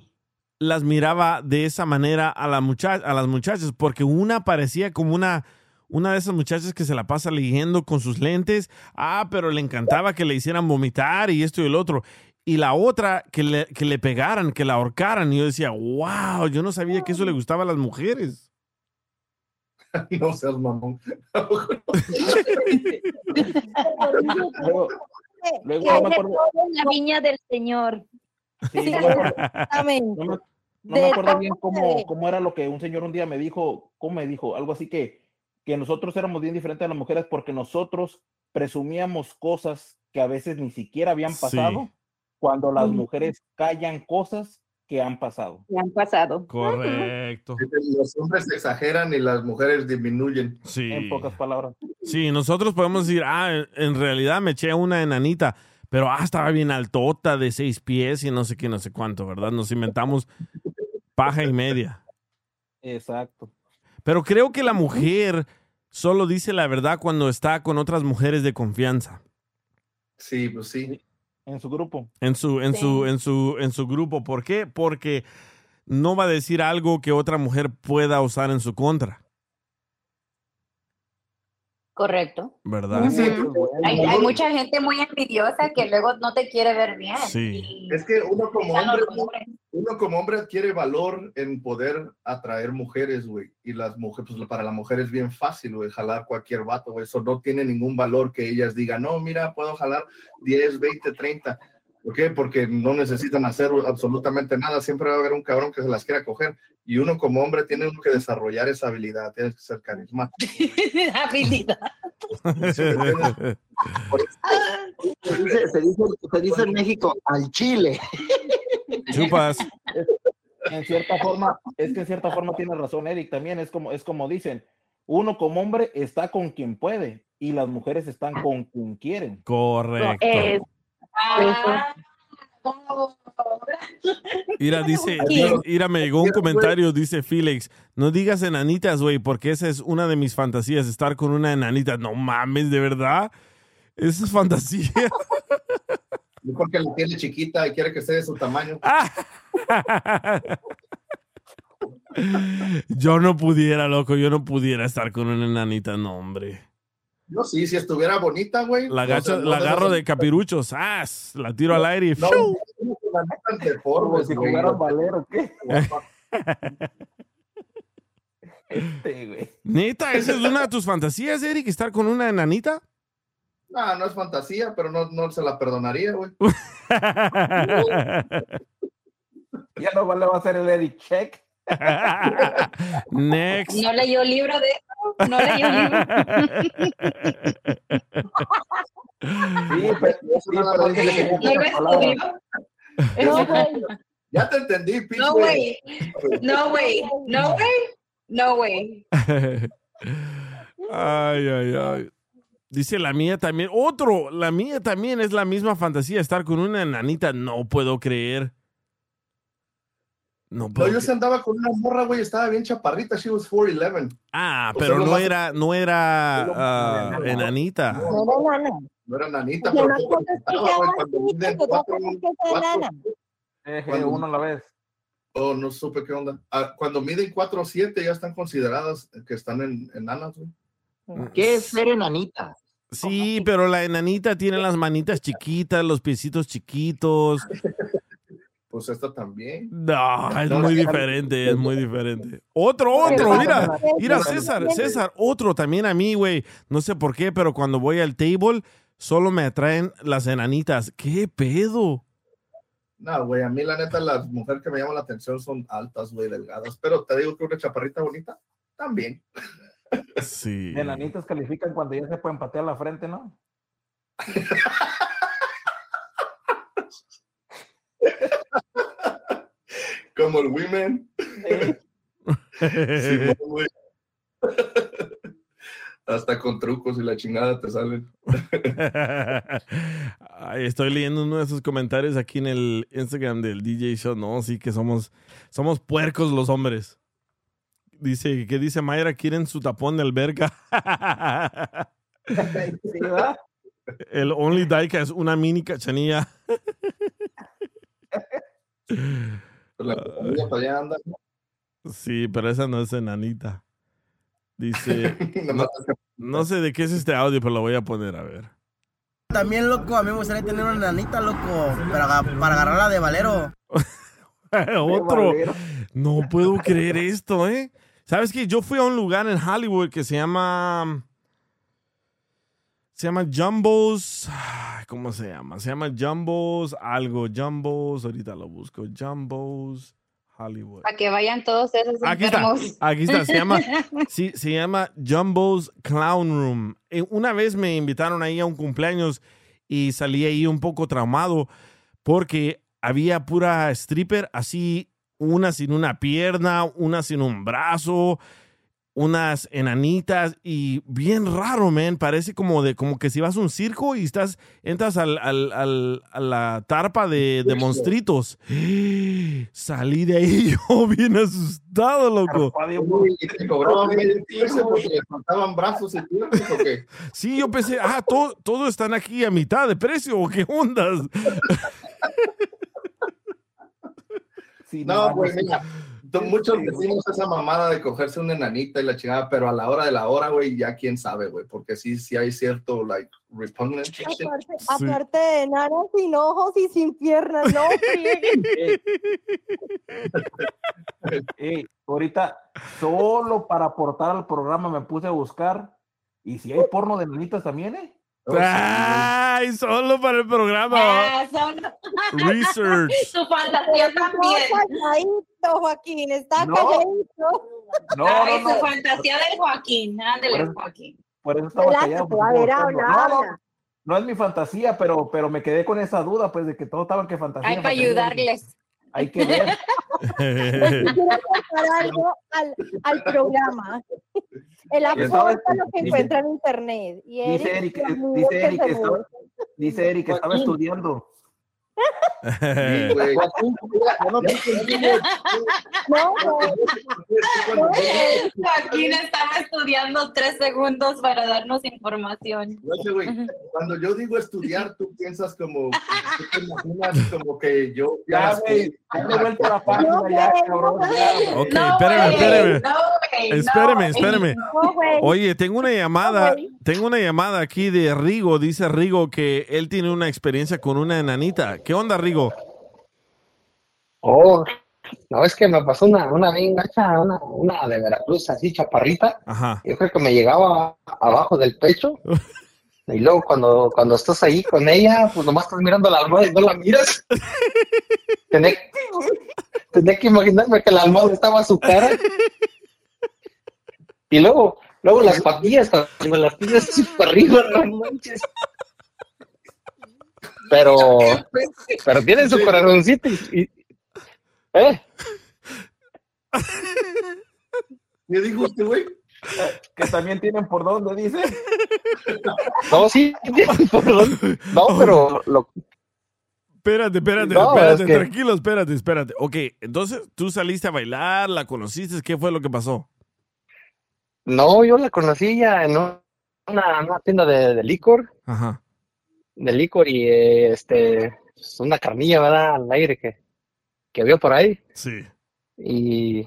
las miraba de esa manera a, la mucha- a las muchachas, porque una parecía como una, una de esas muchachas que se la pasa leyendo con sus lentes, ah, pero le encantaba que le hicieran vomitar y esto y el otro. Y la otra, que le, que le pegaran, que la ahorcaran. Y yo decía, wow, yo no sabía que eso le gustaba a las mujeres. No seas mamón. Luego, luego Que no me acuerdo, la viña del Señor. sí, no me acuerdo- Exactamente. no me, no De me acuerdo bien cómo, cómo era lo que un señor un día me dijo, cómo me dijo, algo así que, que nosotros éramos bien diferentes a las mujeres porque nosotros presumíamos cosas que a veces ni siquiera habían Sí. Cuando las mujeres callan cosas que han pasado. Me han pasado. Correcto. Los hombres exageran y las mujeres disminuyen. Sí. En pocas palabras. Sí, nosotros podemos decir, ah, en- en realidad me eché una enanita, pero ah, estaba bien altota de seis pies y no sé qué, no sé cuánto, ¿verdad? Nos inventamos paja y media. Exacto. Pero creo que la mujer solo dice la verdad cuando está con otras mujeres de confianza. Sí, pues sí. En su grupo. En su, en su, en su, en su grupo. ¿Por qué? Porque no va a decir algo que otra mujer pueda usar en su contra, Correcto. ¿verdad? Sí, Hay, mucha gente muy envidiosa que luego no te quiere ver bien. Sí. Y Es que uno como hombre. Uno como hombre adquiere valor en poder atraer mujeres, güey. Y las mujeres, pues para la mujer es bien fácil, güey, jalar cualquier vato, güey. Eso no tiene ningún valor que ellas digan, no, mira, puedo jalar 10, 20, 30. ¿Por qué? Porque no necesitan hacer absolutamente nada. Siempre va a haber un cabrón que se las quiera coger. Y uno como hombre tiene uno que desarrollar esa habilidad. Tienes que ser carismático. Habilidad. Se dice, se dice- se dice en México al chile. Chupas. En cierta forma, es que en cierta forma tiene razón Eric también, es como, es como dicen, uno como hombre está con quien puede y las mujeres están con quien quieren. Correcto. Ah, Mira, dice, mira, me llegó un comentario, dice Felix, no digas enanitas, güey, porque esa es una de mis fantasías, estar con una enanita. No mames, ¿de verdad? Esa es fantasía. Y porque la tiene chiquita y quiere que esté de su tamaño. Yo no pudiera, loco, yo no pudiera estar con una enanita, no, hombre. No, sí, si estuviera bonita, güey. La, no no la agarro no de capiruchos, ¡as! La tiro al aire y No, ¡fiu! la neta de Forbes, si güey. jugaran valero, ¿qué? Este, güey. Neta, ¿esa es una de tus fantasías, Eric, estar con una enanita? No, no es fantasía, pero no, no se la perdonaría, güey. Ya no vale, va a ser el Eric Check. Next. No leyó libro de eso. No leyó libro. Sí, pero, sí, pero dice que. No, güey. Ya te entendí, pinche. No, güey. No, güey. No, güey. No, güey. Ay, ay, ay. Dice la mía también. Otro, la mía también es la misma fantasía, estar con una enanita. No puedo creer. No No, puedo yo creer. se andaba con una morra, güey, estaba bien chaparrita, she was 4'11. Ah, O pero sea, no más- era, no era no, enanita. No era nana. No era nanita, pero güey, cuando uno a la vez. Oh, no supe qué onda. Ah, cuando miden 4 o 7 ya están consideradas que están en enanas, güey. ¿Qué es ser enanita? Sí, pero la enanita tiene las manitas chiquitas, los piecitos chiquitos. Pues esta también. No, es No, muy diferente, es muy diferente. Otro, otro, mira, mira, César, César, otro también a mí, güey. No sé por qué, pero cuando voy al table, solo me atraen las enanitas. ¿Qué pedo? No, güey, a mí la neta las mujeres que me llaman la atención son altas, güey, delgadas. Pero te digo que una chaparrita bonita, también. Sí. Enanitas califican cuando ya se pueden patear la frente, ¿no? Como el women. Sí, güey. Hasta con trucos y la chingada te salen. Ay, estoy leyendo uno de esos comentarios aquí en el Instagram del DJ Show. No, sí que somos, somos puercos los hombres. Dice, ¿qué dice Mayra? Quieren su tapón de alberca. Sí, ¿verdad? El Only Daika es una mini cachanilla. La compañía para allá anda. Sí, pero esa no es enanita. Dice, no sé de qué es este audio, pero lo voy a poner a ver. También, loco, a mí me gustaría tener una nanita, loco, para, para agarrarla de valero. Otro. valero. No puedo creer esto, ¿eh? ¿Sabes qué? Yo fui a un lugar en Hollywood que se llama... Se llama Jumbo's... ¿Cómo se llama? Se llama Jumbo's algo. Jumbo's... Ahorita lo busco. Jumbo's Hollywood. Para que vayan todos esos Aquí está, enfermos. aquí está, se llama, sí, se llama Jumbo's Clown Room. Eh, Una vez me invitaron ahí a un cumpleaños y salí ahí un poco traumado porque había pura stripper, así una sin una pierna, una sin un brazo, unas enanitas y bien raro, man. Parece como de como que si vas a un circo y estás entras al, al- al- a la tarpa de, de monstruitos. Salí de ahí yo bien asustado, loco. Uy, y te cobraban medio piso porque le faltaban brazos y piernas o qué? Sí, yo pensé, ah, todo, todo están aquí a mitad de precio, ¿o qué ondas? No, güey, mira, muchos decimos esa mamada de cogerse una enanita y la chingada, pero a la hora de la hora, güey, ya quién sabe, güey, porque sí, sí hay cierto, like, shit. Aparte, de enanas sin ojos y sin piernas, no. Ey, ahorita, solo para aportar al programa me puse a buscar. Y si hay porno de nanitas también, ¿eh? Ay, solo para el programa. Ah, Research. Su fantasía Está también. calladito, Joaquín, está No. calladito. No, Ay, no, su fantasía del Joaquín. Eso- Joaquín. Por eso estaba callado. a porque ver, estaba habla, buscando. no, no, habla. no es mi fantasía, pero, pero me quedé con esa duda, pues, de que todos estaban que fantasía. Ay, para ayudarles. Hay que ver. Quiero aportar algo al, al programa. El aporta lo que dice- encuentra en internet. Y Dice Eric, Eric, su amigo dice que Eric estaba, dice Eric que estaba estudiando. Joaquín estaba estudiando tres segundos para darnos información. Sé, güey, Cuando yo digo estudiar, tú piensas como, tú te imaginas como que yo Ya, güey, dale vuelta a la página, ya, cabrón. Ok, espérame, espérame. Espérame, espérame. Oye, tengo una llamada, tengo una llamada aquí de Rigo. Dice Rigo que él tiene una experiencia con una enanita. ¿Qué onda, Rigo? Oh, no, es que me pasó una, una bien gacha, una, una de Veracruz, así chaparrita. Ajá. Yo creo que me llegaba abajo del pecho. Y luego cuando, cuando estás ahí con ella, pues nomás estás mirando la almohada y no la miras. Tenía, tenía que imaginarme que la almohada estaba a su cara. Y luego, luego las patillas, cuando las tienes así para arriba, no manches. Pero, pero tiene su corazoncito y, y- ¿eh? ¿Qué dijo usted, güey? Que también tienen por dónde, dice. No, sí, tienen por dónde. No, pero lo, Espérate, espérate, No, espérate, es que- tranquilo, espérate, espérate. Ok, entonces tú saliste a bailar, la conociste, ¿qué fue lo que pasó? no, yo la conocí ya en un- una, una tienda de, de licor, Ajá. De licor y eh, este, pues, una carnilla, ¿verdad? Al aire que, que vio por ahí. Sí. Y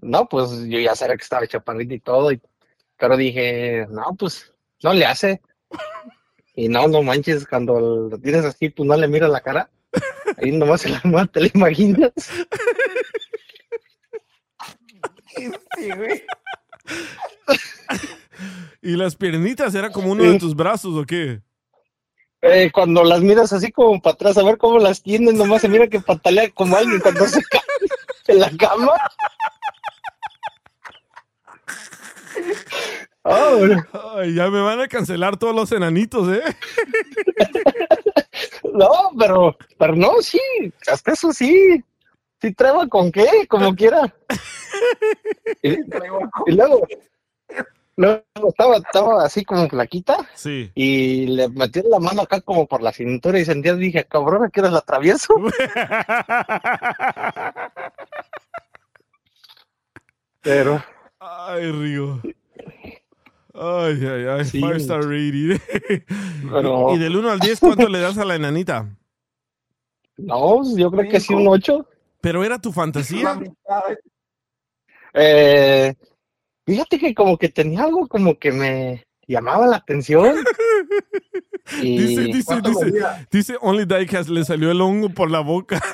no, pues yo ya sabía que estaba chaparrita y todo, y- pero dije, no, pues no le hace. Y no, no manches, cuando lo tienes así, pues no le miras la cara. Ahí nomás se la mano, te la imaginas. Sí, güey. ¿Y las piernitas era como uno de tus brazos o qué? Eh, cuando las miras así como para atrás, a ver cómo las tienen, nomás se mira que patalea como alguien cuando se cae en la cama. Ay, ya me van a cancelar todos los enanitos, ¿eh? No, pero, pero no, sí, hasta eso sí. Sí traba con qué, como quiera. Y, y luego, luego estaba, estaba así como flaquita Sí. y le metí la mano acá como por la cintura y sentía, dije, cabrón, ¿a qué la atravieso? Pero, Ay, Rigo. Ay, ay, ay. Sí. Five star rating. Pero- y del 1 al 10, ¿cuánto le das a la enanita? no, yo creo que sí un 8. ¿Pero era tu fantasía? Eh, fíjate que como que tenía algo como que me llamaba la atención. Y Dice, dice, dice, dice Only Diecast le salió el hongo por la boca.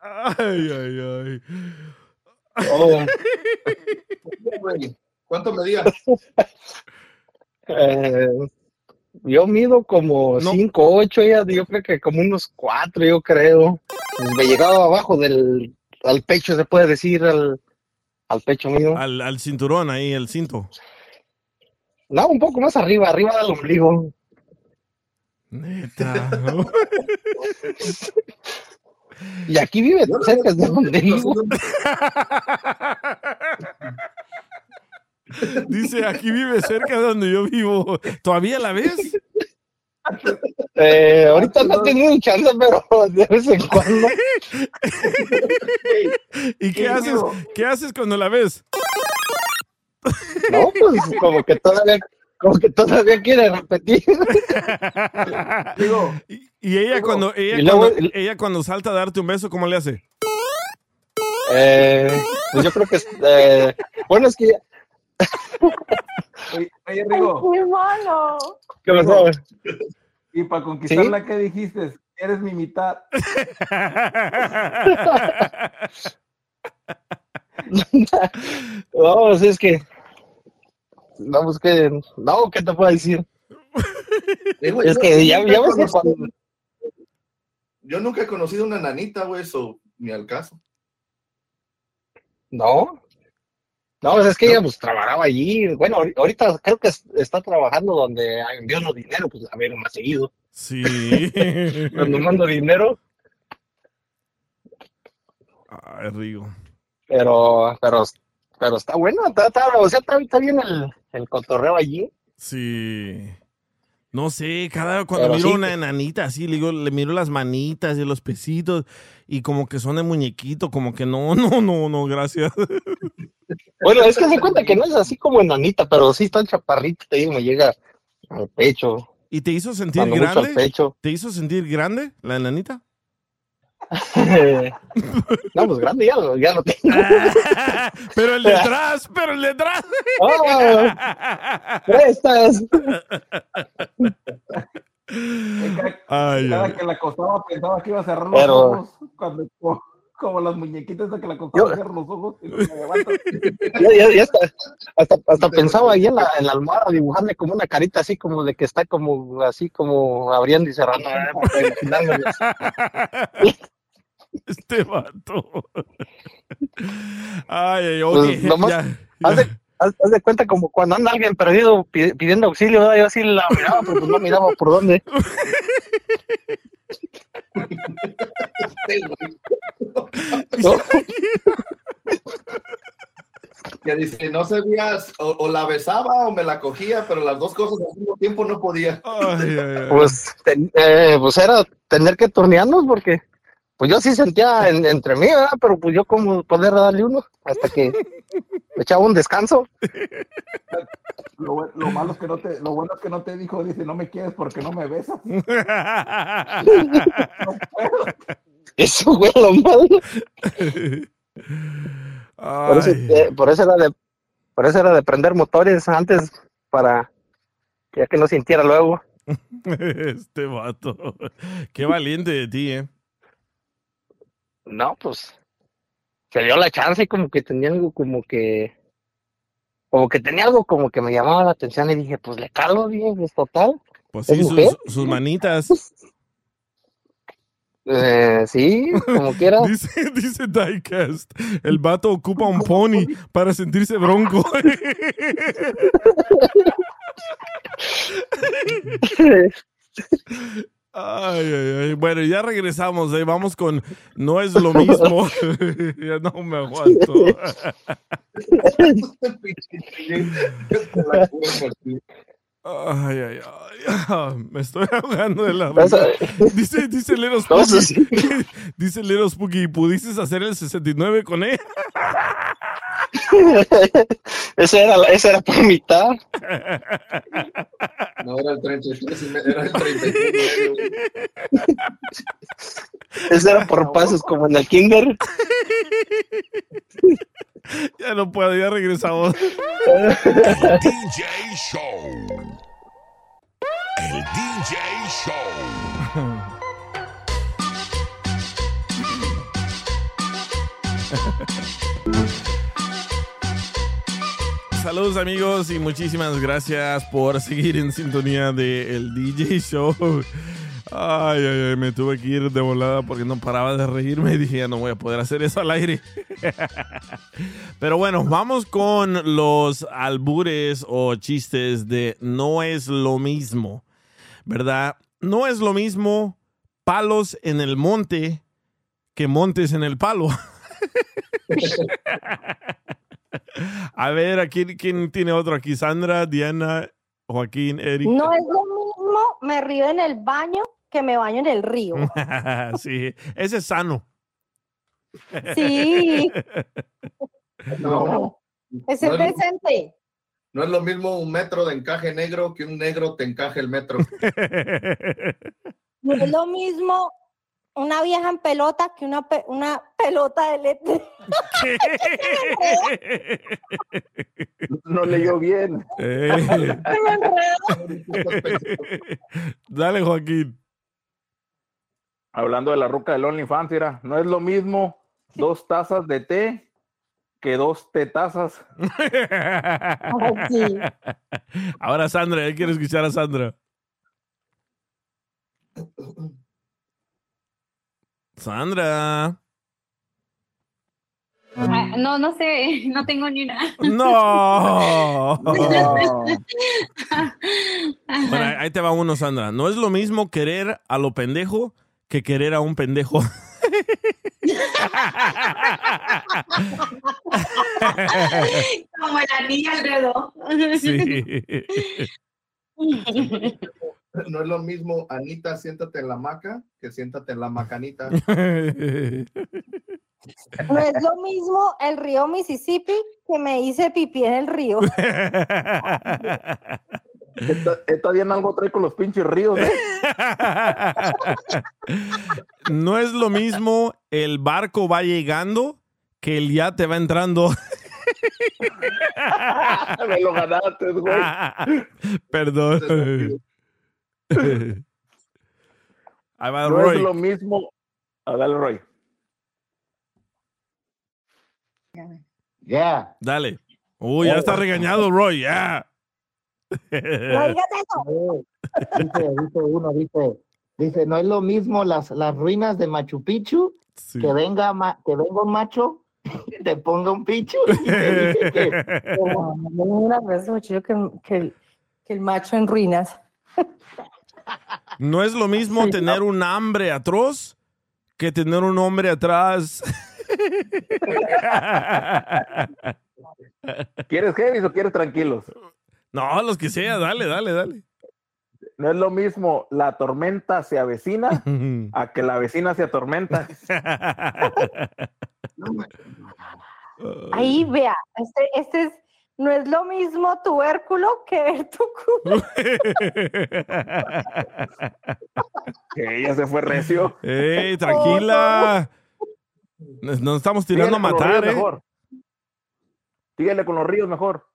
ay, ay, ay. Oh, ¿Cuánto medía? eh, yo mido como 5, 8, ella yo creo que como unos 4, yo creo. Me llegaba abajo del al pecho, se puede decir, al, al pecho mío. Al, al cinturón ahí, el cinto. No, un poco más arriba, arriba del ombligo. Neta. Y aquí vive cerca de donde vivo. Dice, aquí vive cerca de donde yo vivo. ¿Todavía la ves? Eh, ahorita no he tenido chance, pero de vez en cuando. ¿Y qué haces? ¿Qué haces cuando la ves? No, pues como que todavía, como que todavía quiere repetir. Y ella cuando ella, Y luego- cuando ella cuando salta a darte un beso, ¿cómo le hace? Eh, pues yo creo que, eh, bueno, es que ya- Oye, oye, Rigo, ¡Qué malo! ¿qué pasó? y para conquistarla, ¿qué dijiste? Eres mi mitad. no, pues es que, no, pues que, no, ¿qué te puedo decir? Eh, Es yo- que ya, ya ves que cuando, Yo nunca he conocido una nanita, güey, eso, ni al caso. no, no, pues es que ella pues trabajaba allí, bueno, ahori- ahorita creo que es- está trabajando donde envió los dinero, pues a ver más seguido. Sí. Cuando mando dinero. Ay, Rigo. Pero, pero, pero está bueno, está, está- o sea, está, está bien el, el cotorreo allí. Sí. No sé, cada cuando Pero miro sí. una enanita así, le digo, le miro las manitas y los pesitos y como que son de muñequito, como que no, no, no, no, gracias. Bueno, es que se cuenta que no es así como enanita, pero sí está chaparrito, te digo, me llega al pecho. ¿Y te hizo sentir Cuando mucho al grande? pecho. ¿Te hizo sentir grande la enanita? no, pues grande ya, lo- ya lo tengo. pero el detrás, pero el detrás. ¡Oh! Prestas. Ay, Cada ay. que la acostaba pensaba que iba a cerrar los Pero- ojos. Cuando, como, las muñequitas de que la cerrar los ojos y levanto. Ya, ya, ya hasta, hasta, hasta pensaba ahí en la, en la almohada dibujarle como una carita así como de que está como así como abriendo y cerrando. imaginármelo. Este vato. Ay, ay, ok. Pues, nomás, ya. haz, de, haz- haz de cuenta como cuando anda alguien perdido pi- pidiendo auxilio, ¿verdad? yo así la miraba, pero pues no miraba por dónde. No. Que dice, no sabías, o, o la besaba o me la cogía, pero las dos cosas al mismo tiempo no podía. Pues, ten- eh, pues era tener que turnearnos porque pues yo sí sentía en- entre mí, ¿verdad? Pero pues yo como poder darle uno hasta que me echaba un descanso. Lo, malo es que no te, lo bueno es que no te dijo, dice, no me quieres porque no me besas. Eso fue lo malo. Por eso, Ay. eh, por eso era de por eso era de prender motores antes para ya que no sintiera luego. Este vato. Qué valiente de ti, ¿eh? No, pues se dio la chance y como que tenía algo como que como que tenía algo como que me llamaba la atención y dije, pues le calo bien, pues total. Pues ¿Es sí, sus manitas. Eh, sí, como quiera. Dice, dice Diecast, el vato ocupa un pony para sentirse bronco. Ay, ay, ay. Bueno, ya regresamos. eh. Vamos con No es lo mismo. ya no me aguanto. Ay, ay, ay. Me estoy ahogando de la. Dice, dice Little Spooky. Dice Little Spooky, ¿pudiste hacer el 69 con él? ese era, ese era por mitad. No era el 33, y me- era el 33. Ese era por pasos como en el kinder. Ya no puedo, ya regresamos. El DJ Show. El DJ Show. Saludos amigos y muchísimas gracias por seguir en sintonía de el DJ Show. Ay, ay, ay, me tuve que ir de volada porque no paraba de reírme y dije, no voy a poder hacer eso al aire. Pero bueno, vamos con los albures o chistes de no es lo mismo, ¿verdad? No es lo mismo palos en el monte que montes en el palo. A ver, ¿a quién, quién tiene otro aquí? Sandra, Diana, Joaquín, Eric. No es lo mismo me río en el baño que me baño en el río. sí, ese es sano. Sí. No, Es el No es- presente. no es lo mismo un metro de encaje negro que un negro te encaje el metro. No es lo mismo una vieja en pelota que una, pe- una pelota de leche. No leyó bien. Eh. Dale, Joaquín. Hablando de la ruca del OnlyFans, mira, no es lo mismo dos tazas de té que dos tetazas. Ahora Sandra, ya quiero escuchar a Sandra. Sandra. Ah, no, no sé, no tengo ni una. No. Bueno, ahí- te va uno, Sandra. No es lo mismo querer a lo pendejo que querer a un pendejo. Como la niña al dedo. Sí. No es lo mismo, Anita, siéntate en la maca que siéntate en la macanita. No es lo mismo el río Mississippi que me hice pipí en el río. Esta, esta Diana algo trae con los pinches ríos, ¿eh? No es lo mismo el barco va llegando que el yate va entrando. Me lo ganaste, güey. Perdón. No Roy. es lo mismo. A dale, Roy. Ya. Dale. Uy, ya está regañado, Roy. Ya. No, Dice, dice uno, dice, dice, no es lo mismo las, las ruinas de Machu Picchu, que venga ma- que venga un macho, que te ponga un pichu y te dice que Una vez mucho que, que que el macho en ruinas. No es lo mismo tener un hambre atroz que tener un hombre atrás. ¿Quieres heavy o quieres tranquilos? No, los que sea, dale, dale, dale. No es lo mismo la tormenta se avecina a que la vecina se atormenta. Ahí vea, este, este es, no es lo mismo tubérculo que ver tu culo. Que ella se fue recio. ¡Ey, tranquila! Nos, nos estamos tirando a Síguele con los matar, ríos ¿eh? mejor. Síguele con los ríos mejor.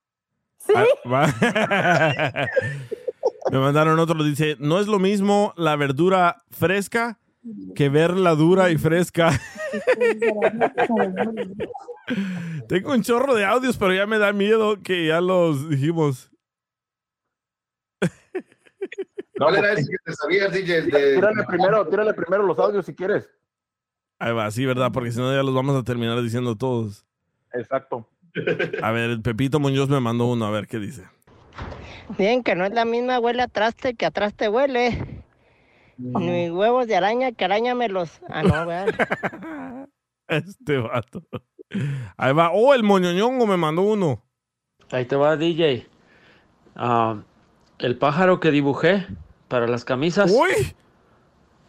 Ah, va. Me mandaron otro, dice, no es lo mismo la verdura fresca que verla dura y fresca. Tengo un chorro de audios, pero ya me da miedo que ya los dijimos. ¿Cuál era ese que te sabías, DJ? De- Tírale primero, tírale primero los audios si quieres. Ahí va, sí, ¿verdad? Porque si no ya los vamos a terminar diciendo todos. Exacto. A ver, el Pepito Muñoz me mandó uno, a ver qué dice. Bien, que no es la misma huele a traste que a traste huele. Ni huevos de araña que araña los. Ah, no, ¿verdad? Este vato. Ahí va. Oh, el moñoñongo me mandó uno. Ahí te va, DJ. Ah, el pájaro que dibujé para las camisas.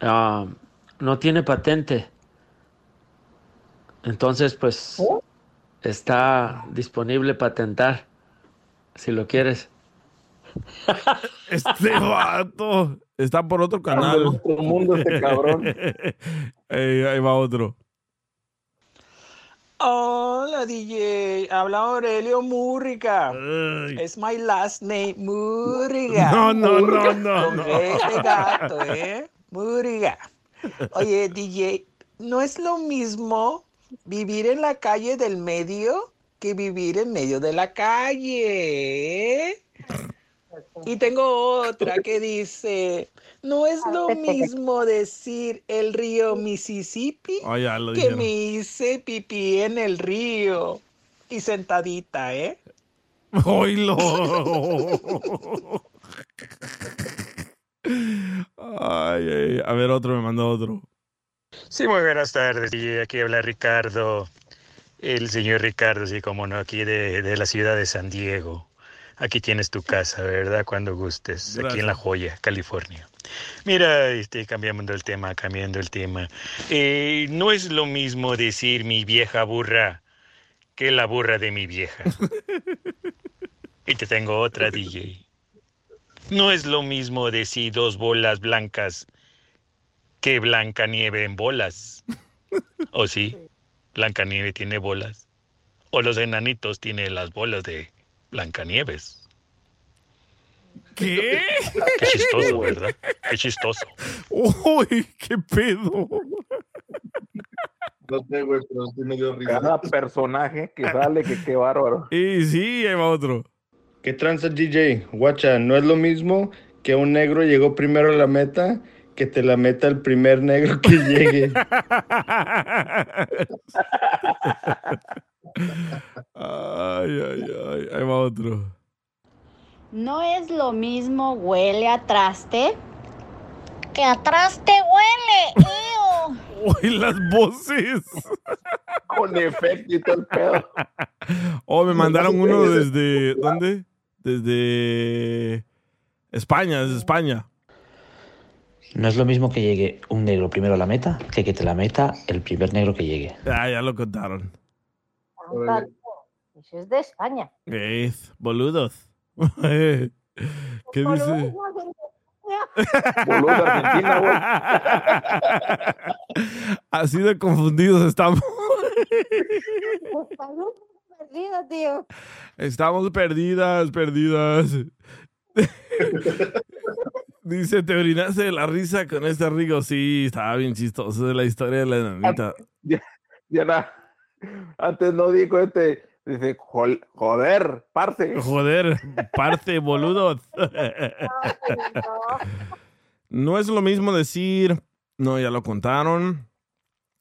ah, no tiene patente. Entonces, pues, está disponible patentar. Si lo quieres. Este vato. Está por otro canal. otro mundo este cabrón. Ahí va otro. Hola DJ, habla Aurelio Múrriga. Es my last name, Múrriga. No, no, no, no, no. De gato, ¿eh? Múrriga. Oye, DJ, ¿no es lo mismo vivir en la calle del medio que vivir en medio de la calle? Y tengo otra que dice, no es lo mismo decir el río Mississippi Oh, ya lo que dijeron. me hice pipí en el río y sentadita, ¿eh? Oílo. Ay, ay, a ver, otro me mandó otro. Sí, muy buenas tardes. Y aquí habla Ricardo, el señor Ricardo, sí, como no, aquí de, de la ciudad de San Diego. Aquí tienes tu casa, ¿verdad? Cuando gustes, aquí en La Joya, California. Mira, este, cambiando el tema, cambiando el tema. Eh, no es lo mismo decir mi vieja burra que la burra de mi vieja. y te tengo otra, DJ. No es lo mismo decir dos bolas blancas que Blanca Nieve en bolas. ¿O sí? Blanca Nieve tiene bolas. O los enanitos tienen las bolas de Blancanieves. ¿Qué? Qué chistoso, ¿verdad? Qué chistoso. Uy, qué pedo. No sé, güey, pero sí me dio risa. Cada personaje que sale, que qué bárbaro. Y sí, ahí va otro. ¿Qué tranza DJ? Guacha, no es lo mismo que un negro llegó primero a la meta que te la meta el primer negro que llegue. Ay, ay, ay, ahí va otro. No es lo mismo huele a traste que a traste huele. Uy, las voces. Con efecto y todo el pedo. Oh, me mandaron uno desde. ¿Dónde? Desde. España, desde España. No es lo mismo que llegue un negro primero a la meta que que te la meta el primer negro que llegue. Ah, ya lo contaron. Eso es de España. Es, boludos. ¿Qué dice? Boludo, Argentina, Así de confundidos estamos. Estamos perdidos, tío. Estamos perdidas, perdidas. Dice, te orinaste de la risa con este rico. Sí, estaba bien chistoso de la historia de la enanita. Ya- Diana, antes no dijo este, dice, "Jol- joder, parce. Joder, parte, boludos. No es lo mismo decir, no, ya lo contaron.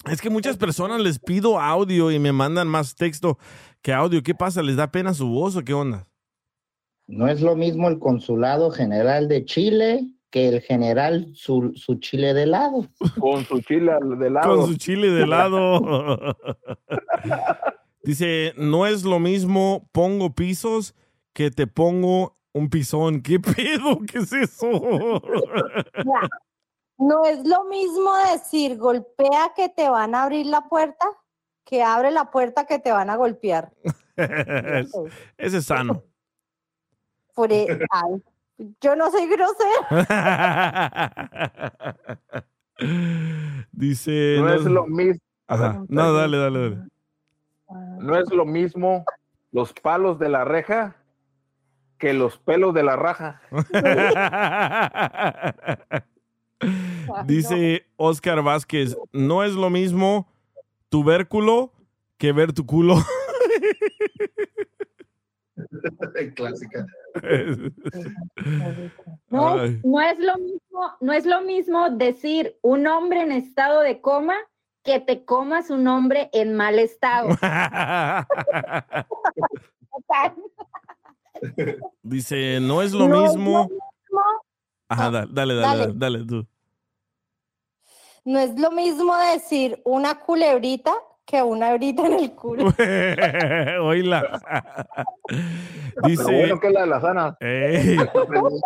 Es que muchas personas les pido audio y me mandan más texto que audio. ¿Qué pasa? ¿Les da pena su voz o qué onda? No es lo mismo el consulado general de Chile que el general su, su chile de lado. Con su chile de lado. Con su chile de lado. Dice, no es lo mismo pongo pisos que te pongo un pisón. ¿Qué pedo? ¿Qué es eso? Ya. No es lo mismo decir golpea que te van a abrir la puerta que abre la puerta que te van a golpear. Ese es sano. Por e- ay, yo no soy grosera. Dice. No es lo mismo. Ajá. No, dale, dale, dale. No es lo mismo los palos de la reja que los pelos de la raja. Dice Oscar Vázquez, no es lo mismo tubérculo que ver tu culo. Clásica. No, no es lo mismo, no es lo mismo decir un hombre en estado de coma que te comas un hombre en mal estado. Dice, no es lo No es mismo. mismo- Ajá, da- dale, dale, dale. dale, tú. No es lo mismo decir una culebrita que una hebrita en el culo. Oíla. Dice, bueno que la de la sana. Ey.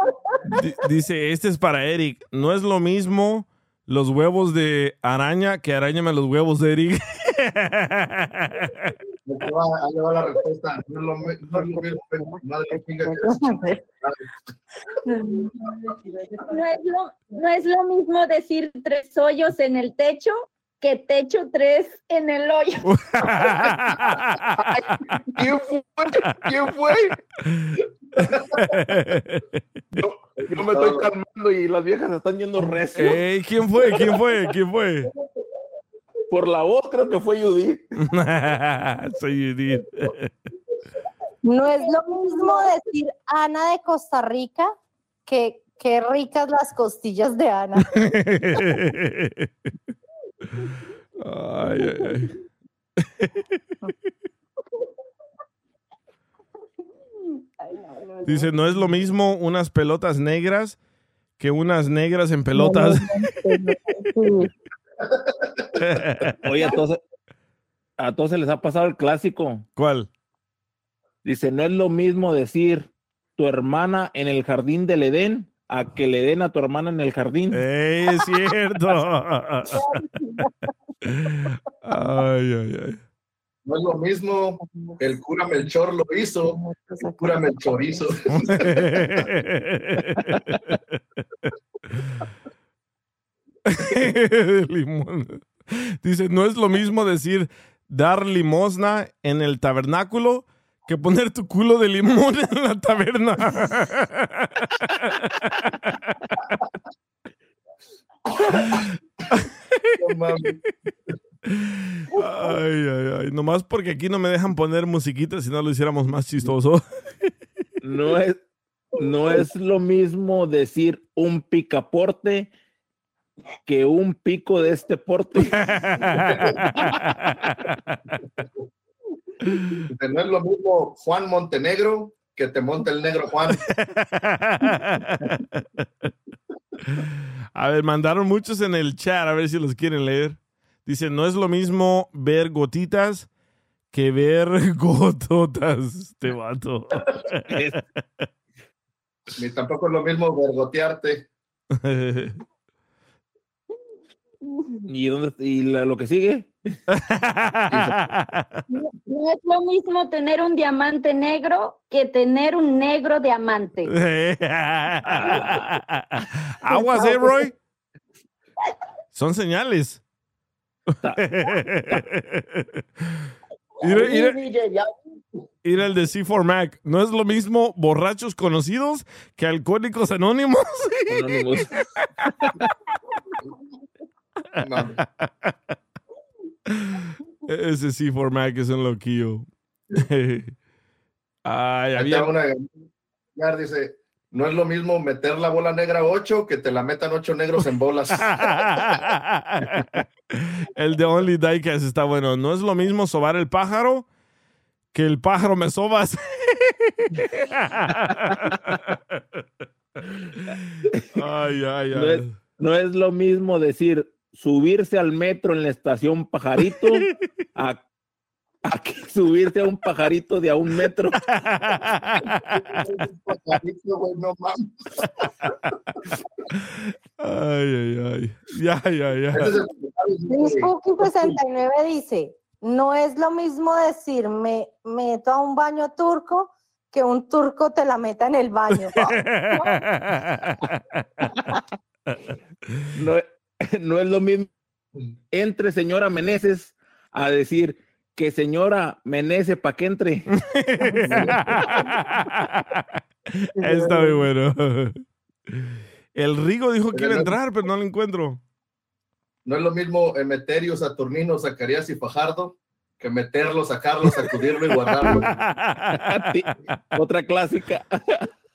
Dice, este es para Eric. No es lo mismo los huevos de araña que arañame los huevos de Eric. La respuesta. No es lo mismo decir tres hoyos en el techo que techo tres en el hoyo. ¿Quién fue? ¿Quién fue? Yo, yo me estoy calmando y las viejas están yendo recio. ¿Quién fue? ¿Quién fue? ¿Quién fue? Por la voz creo que fue Judith. Soy Judith. No es lo mismo decir Ana de Costa Rica que qué ricas las costillas de Ana. Ay, ay, ay. Dice, no es lo mismo unas pelotas negras que unas negras en pelotas. Oye, a todos, a todos se les ha pasado el clásico. ¿Cuál? Dice, no es lo mismo decir tu hermana en el jardín del Edén a que le den a tu hermana en el jardín. ¡Ey, es cierto! Ay, ay, ay. No es lo mismo. El cura Melchor lo hizo. El cura Melchor hizo. Limón. Dice, no es lo mismo decir dar limosna en el tabernáculo que poner tu culo de limón en la taberna. No mames. Ay, ay, ay. Nomás porque aquí no me dejan poner musiquita si no lo hiciéramos más chistoso. No es, no es lo mismo decir un picaporte que un pico de este porte. Dice, No es lo mismo Juan Montenegro que te monte el negro Juan. A ver, mandaron muchos en el chat, a ver si los quieren leer. Dice, no es lo mismo ver gotitas que ver gototas, este vato. Ni tampoco es lo mismo vergotearte. ¿Y, dónde, y la- lo que sigue? No, no es lo mismo tener un diamante negro que tener un negro diamante. Aguas, eh, Roy. Son señales. Mira el de C4 Mac. No es lo mismo borrachos conocidos que alcohólicos anónimos. Anónimos. Ese C4 Mac es un loquillo. Ay, había... una- ya dice, no es lo mismo meter la bola negra 8 que te la metan ocho negros en bolas. El de Only Diecast está bueno. No es lo mismo sobar el pájaro que el pájaro me sobas. ay, ay, No es, ay. no es lo mismo decir subirse al metro en la estación Pajarito a, a que subirse a un pajarito de a un metro. Ay, ay, ay. Ya, ya, ya. Spooky 69 dice, no es lo mismo decir me meto a un baño turco que un turco te la meta en el baño. No, no es lo mismo entre señora Meneses a decir que señora Menece para que entre. Está muy bueno. El Rigo dijo que iba a entrar, pero no lo encuentro. No es lo mismo Emeterio, Saturnino, Zacarías y Fajardo que meterlo, sacarlo, sacudirlo y guardarlo. Otra clásica.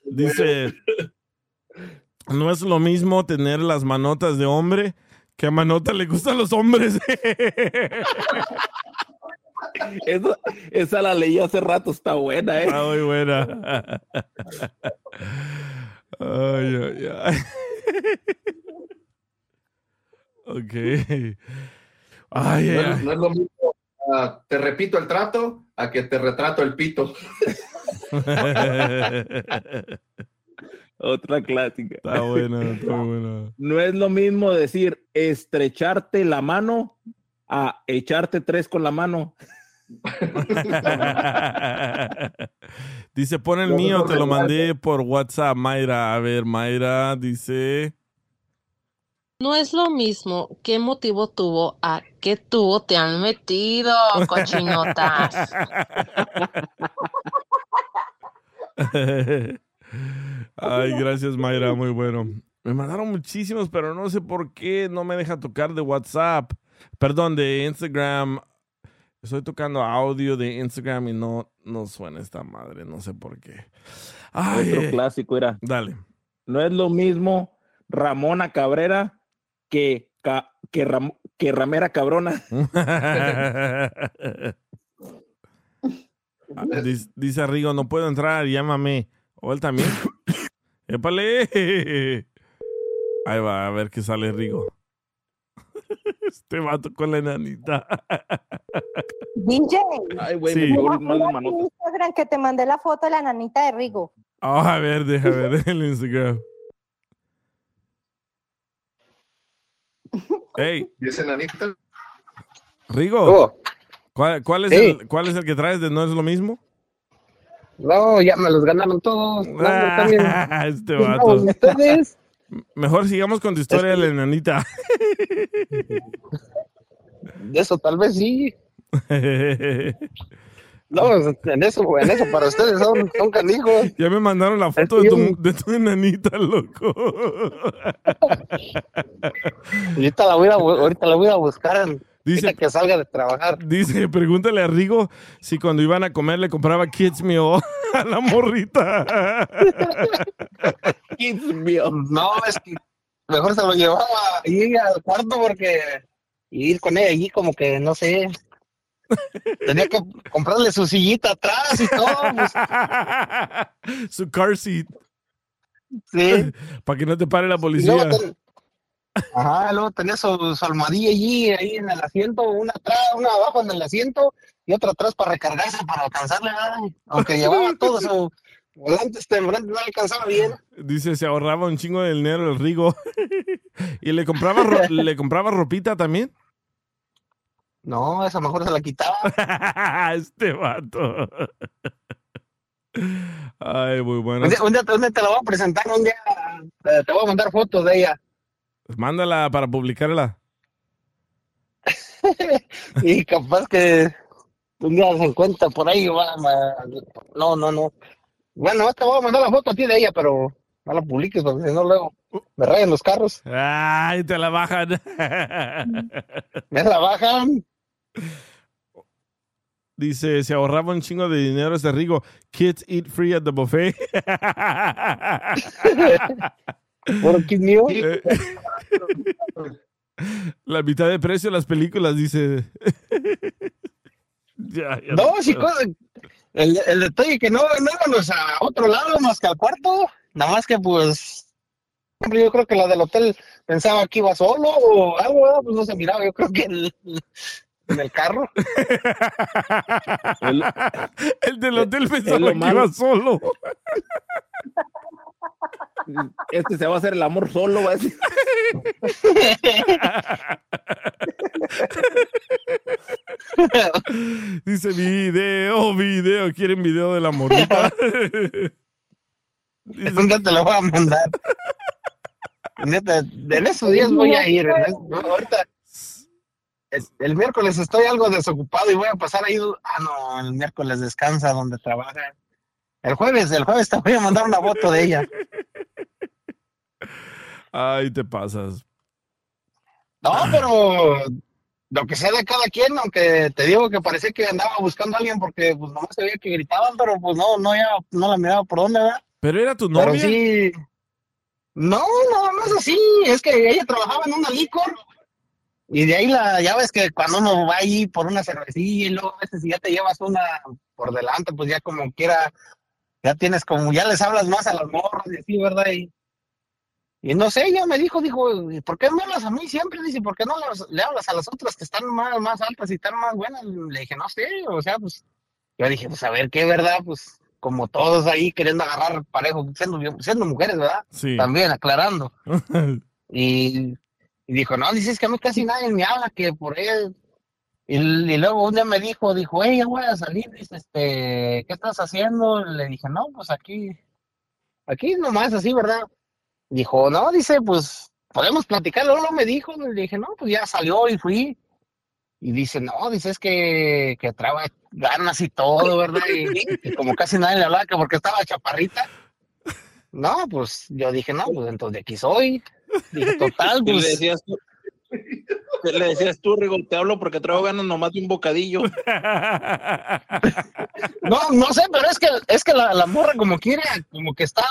Dice, no es lo mismo tener las manotas de hombre que a Manota le gustan los hombres. Esa la leí hace rato, está buena, ¿eh? Está muy buena. Ay, ay, ay. Ok. Ay, no, ay, es, no es lo mismo, ah, te repito el trato a que te retrato el pito. Otra clásica. Está buena, está buena. No es lo mismo decir estrecharte la mano a echarte tres con la mano. Dice, pon el mío, te lo mandé por WhatsApp, Mayra. A ver, Mayra dice... No es lo mismo qué motivo tuvo a qué tubo te han metido, cochinotas. Ay, gracias Mayra, muy bueno. Me mandaron muchísimos, pero no sé por qué no me deja tocar de WhatsApp. Perdón, de Instagram. Estoy tocando audio de Instagram y no, no suena esta madre, no sé por qué. Ay, Otro eh, clásico era. Dale. No es lo mismo Ramona Cabrera que, ca- que, Ram- que Ramera Cabrona. Ah, Dice, dice Rigo, no puedo entrar, llámame. O él también. ¡Épale! Ahí va, a ver qué sale Rigo. Este vato con la enanita. DJ, Ay, güey, Sí. Instagram que te mandé la foto de la nanita de Rigo. Ah, a ver, deja ver el Instagram. Hey, Dice Nanita. Rigo. ¿Cuál, cuál es Sí. el, ¿Cuál es el que traes de No es lo mismo? No, ya me los ganaron todos. No, hombre, también. este Pues, vato. ustedes. Mejor sigamos con tu historia de la enanita. Eso tal vez sí. No, en eso, en eso para ustedes son, son canijos. Ya me mandaron la foto de tu, de tu enanita, loco. Ahorita la voy a, bu- ahorita la voy a buscar. Dice que salga de trabajar. Dice, pregúntale a Rigo si cuando iban a comer le compraba Kids Meal a la morrita. No, es que mejor se lo llevaba ahí al cuarto porque ir con ella allí como que no sé. Tenía que comprarle su sillita atrás y todo. pues. Su car seat. Sí. Para que no te pare la policía. ten- Ajá, luego tenía su, su almohadilla allí, ahí en el asiento, una atrás, una abajo en el asiento y otra atrás para recargarse, para alcanzarle, ay, aunque llevaba todo su volante, este volante no alcanzaba bien. Dice, se ahorraba un chingo de dinero el Rigo. ¿Y le compraba, ro- le compraba ropita también? No, esa mejor se la quitaba. este vato. Ay, muy bueno. Un día, un día- un día te la voy a presentar, un día te, te voy a mandar fotos de ella. Mándala para publicarla. Y capaz que un día se encuentra por ahí. va, No, no, no. Bueno, te voy a mandar la foto a ti de ella, pero no la publiques porque si no luego me rayan los carros. Ay, te la bajan. Me la bajan. Dice, se ahorraba un chingo de dinero ese Rigo. Kids eat free at the buffet. Bueno, ¿quién mío? Eh, La mitad de precio de las películas, dice. Ya, ya No, cosa- el, el detalle que no, no íbamos a otro lado más que al cuarto. Nada más que pues. hombre, Yo creo que la del hotel pensaba que iba solo o algo, pues no se miraba. Yo creo que el- en el carro. El, del hotel pensaba que malo. iba solo. Este se va a hacer el amor solo, va a decir. Dice video, video. ¿Quieren video de la morrita? Un día te lo voy a mandar. Neta, en esos días voy a ir. no, ahorita, el, el miércoles estoy algo desocupado y voy a pasar ahí. Ah, no, el miércoles descansa donde trabaja. El jueves, el jueves te voy a mandar una foto de ella. Ay, te pasas. No, pero lo que sea de cada quien, aunque te digo que parecía que andaba buscando a alguien porque pues nomás se veía que gritaban, pero pues no, no, ya, no la miraba por dónde, ¿verdad? ¿Pero era tu Pero novia? sí. No, no es así. Es que ella trabajaba en una licor. Y de ahí la, ya ves que cuando uno va ahí por una cervecilla y luego a veces si ya te llevas una por delante, pues ya como quiera, ya tienes como, ya les hablas más a las morras y así, ¿verdad? Y, y no sé, ella me dijo, dijo, "¿Y ¿por qué me hablas a mí siempre? Dice, ¿por qué no las- le hablas a las otras que están más, más altas y están más buenas? Le dije, no sé, o sea, pues, yo dije, pues a ver, ¿qué verdad? Pues como todos ahí queriendo agarrar parejo, siendo, siendo mujeres, ¿verdad? Sí. También aclarando. Y, y dijo, no, dices que a mí casi nadie me habla, que por él. Y, y luego un día me dijo, dijo, hey, ya voy a salir, dice, este, ¿qué estás haciendo? Le dije, no, pues aquí, aquí nomás así, ¿verdad? Dijo, no, dice, pues podemos platicar. Luego me dijo, le dije, no, pues ya salió y fui. Y dice, no, dice, es que, que trae ganas y todo, ¿verdad? Y, y como casi nadie le hablaba, que porque estaba chaparrita. No, pues yo dije, no, pues entonces de aquí soy. Dije, total, ¿Qué le pues. decías tú? ¿Qué le decías tú, Rigo? Te hablo porque traigo ganas nomás de un bocadillo. No, no sé, pero es que, es que la, la morra como quiere, como que está,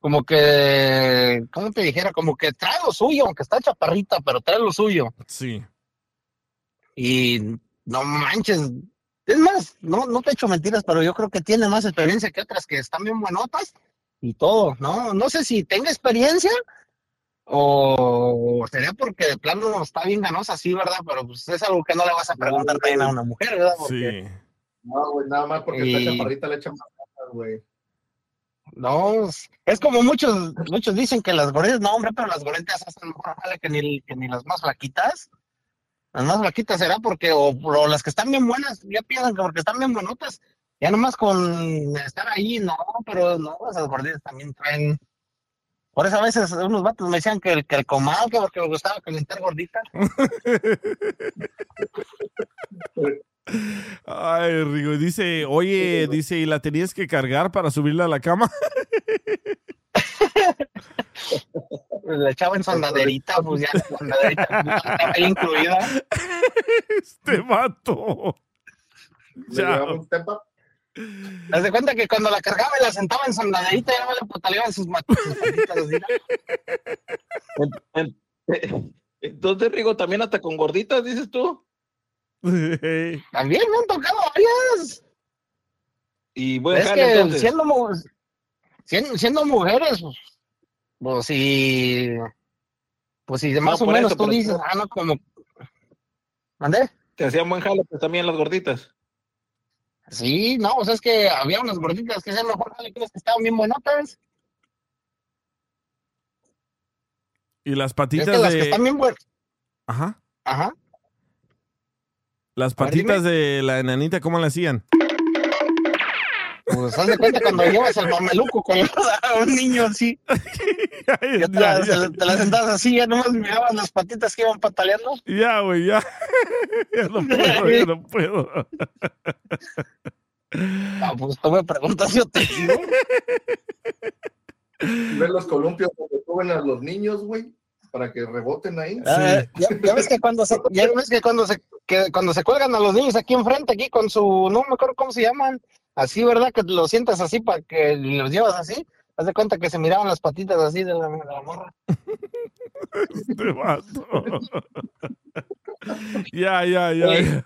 como que, ¿cómo te dijera? Como que trae lo suyo, aunque está chaparrita, pero trae lo suyo. Sí. Y no manches. Es más, no, no te echo mentiras, pero yo creo que tiene más experiencia que otras que están bien buenotas y todo, ¿no? No sé si tenga experiencia o sería porque de plano está bien ganosa, sí, ¿verdad? Pero pues es algo que no le vas a preguntar también a una mujer, ¿verdad? Porque, No, güey, nada más porque Y- está chaparrita le echan más ganas, güey. No, es- como muchos, muchos dicen que las gorditas, no, hombre, pero las gorditas hacen mejor jale que ni, que ni las más flaquitas. Las más flaquitas será porque, o, o las que están bien buenas, ya piensan que porque están bien buenotas, ya nomás con estar ahí, no, pero no, esas gorditas también traen. Por eso a veces unos vatos me decían que el, que el comal, que porque me gustaba calentar gorditas. Ay, Rigo. Dice, oye, dice, ¿y la tenías que cargar para subirla a la cama? Le echaba en sondaderita, pues ya la sondaderita pues, estaba ahí incluida. Este un tempa. Haz de cuenta que cuando la cargaba y la sentaba en sondaderita, ya no le pataleaban sus mat- sus patitas así. Entonces, Rigo, también hasta con gorditas, dices tú. También me han tocado varias. Y buen es que entonces. siendo, mu- siendo, siendo mujeres, pues, pues si, pues si más No, o menos eso, tú dices, ah, no, como, ¿mandé? Te hacían buen jale, pues también las gorditas. Sí, no, o sea, es que había unas gorditas que hacían mejor jale que unas que estaban bien buenotas. Y las Es patitas que las que de... están bien buenas. Ajá. Ajá. Las ver, patitas de la enanita, ¿cómo la hacían? Pues haz de cuenta cuando llevas el mameluco con a un niño así. Ya te, la, te la sentabas así, ya nomás mirabas las patitas que iban pataleando. Ya, güey, ya. ya no puedo, ya no puedo. Ah, pues tú me preguntas, yo te digo. Ver los columpios donde suben a los niños, güey, para que reboten ahí. Ah, ya, ya ves que cuando se, ya ves que cuando se, que cuando se cuelgan a los niños aquí enfrente, aquí con su, no me acuerdo cómo se llaman, así, ¿verdad? Que los sientas así para que los llevas así. Haz de cuenta que se miraban las patitas así de la, de la morra. Este vato. ya, ya, ya.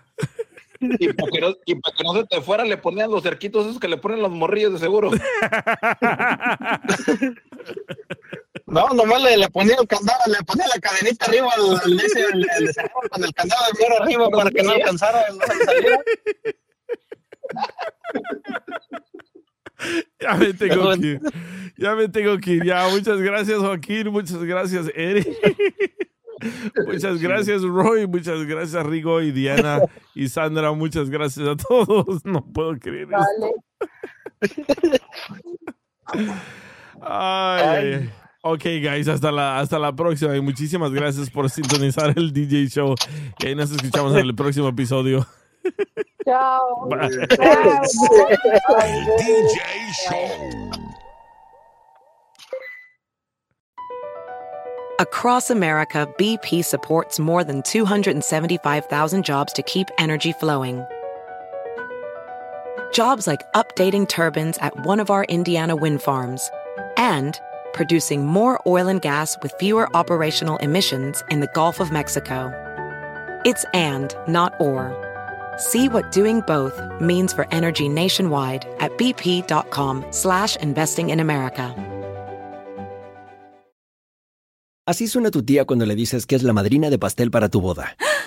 Y para, que no, y para que no se te fuera, le ponían los cerquitos esos que le ponen los morrillos de seguro. No, nomás le, le ponía el candado, le ponía la cadenita arriba al, el, con el candado de arriba para que no alcanzara, no. Ya me tengo que ir. Ya me tengo que ir. Ya, muchas gracias, Joaquín. Muchas gracias, Eric. Muchas gracias, Roy. Muchas gracias, Rigo y Diana y Sandra. Muchas gracias a todos. No puedo creer esto. Ay, ay. Ok, guys, hasta la, hasta la próxima y muchísimas gracias por sintonizar el DJ Show. Y ahí nos escuchamos en el próximo episodio. Chao. Bye. El DJ Show. Across America, BP supports more than 275,000 jobs to keep energy flowing. Jobs like updating turbines at one of our Indiana wind farms and producing more oil and gas with fewer operational emissions in the Gulf of Mexico. It's and, not or. See what doing both means for energy nationwide at bp.com slash investing in America. Así suena tu tía cuando le dices que es la madrina de pastel para tu boda. ¡Ah!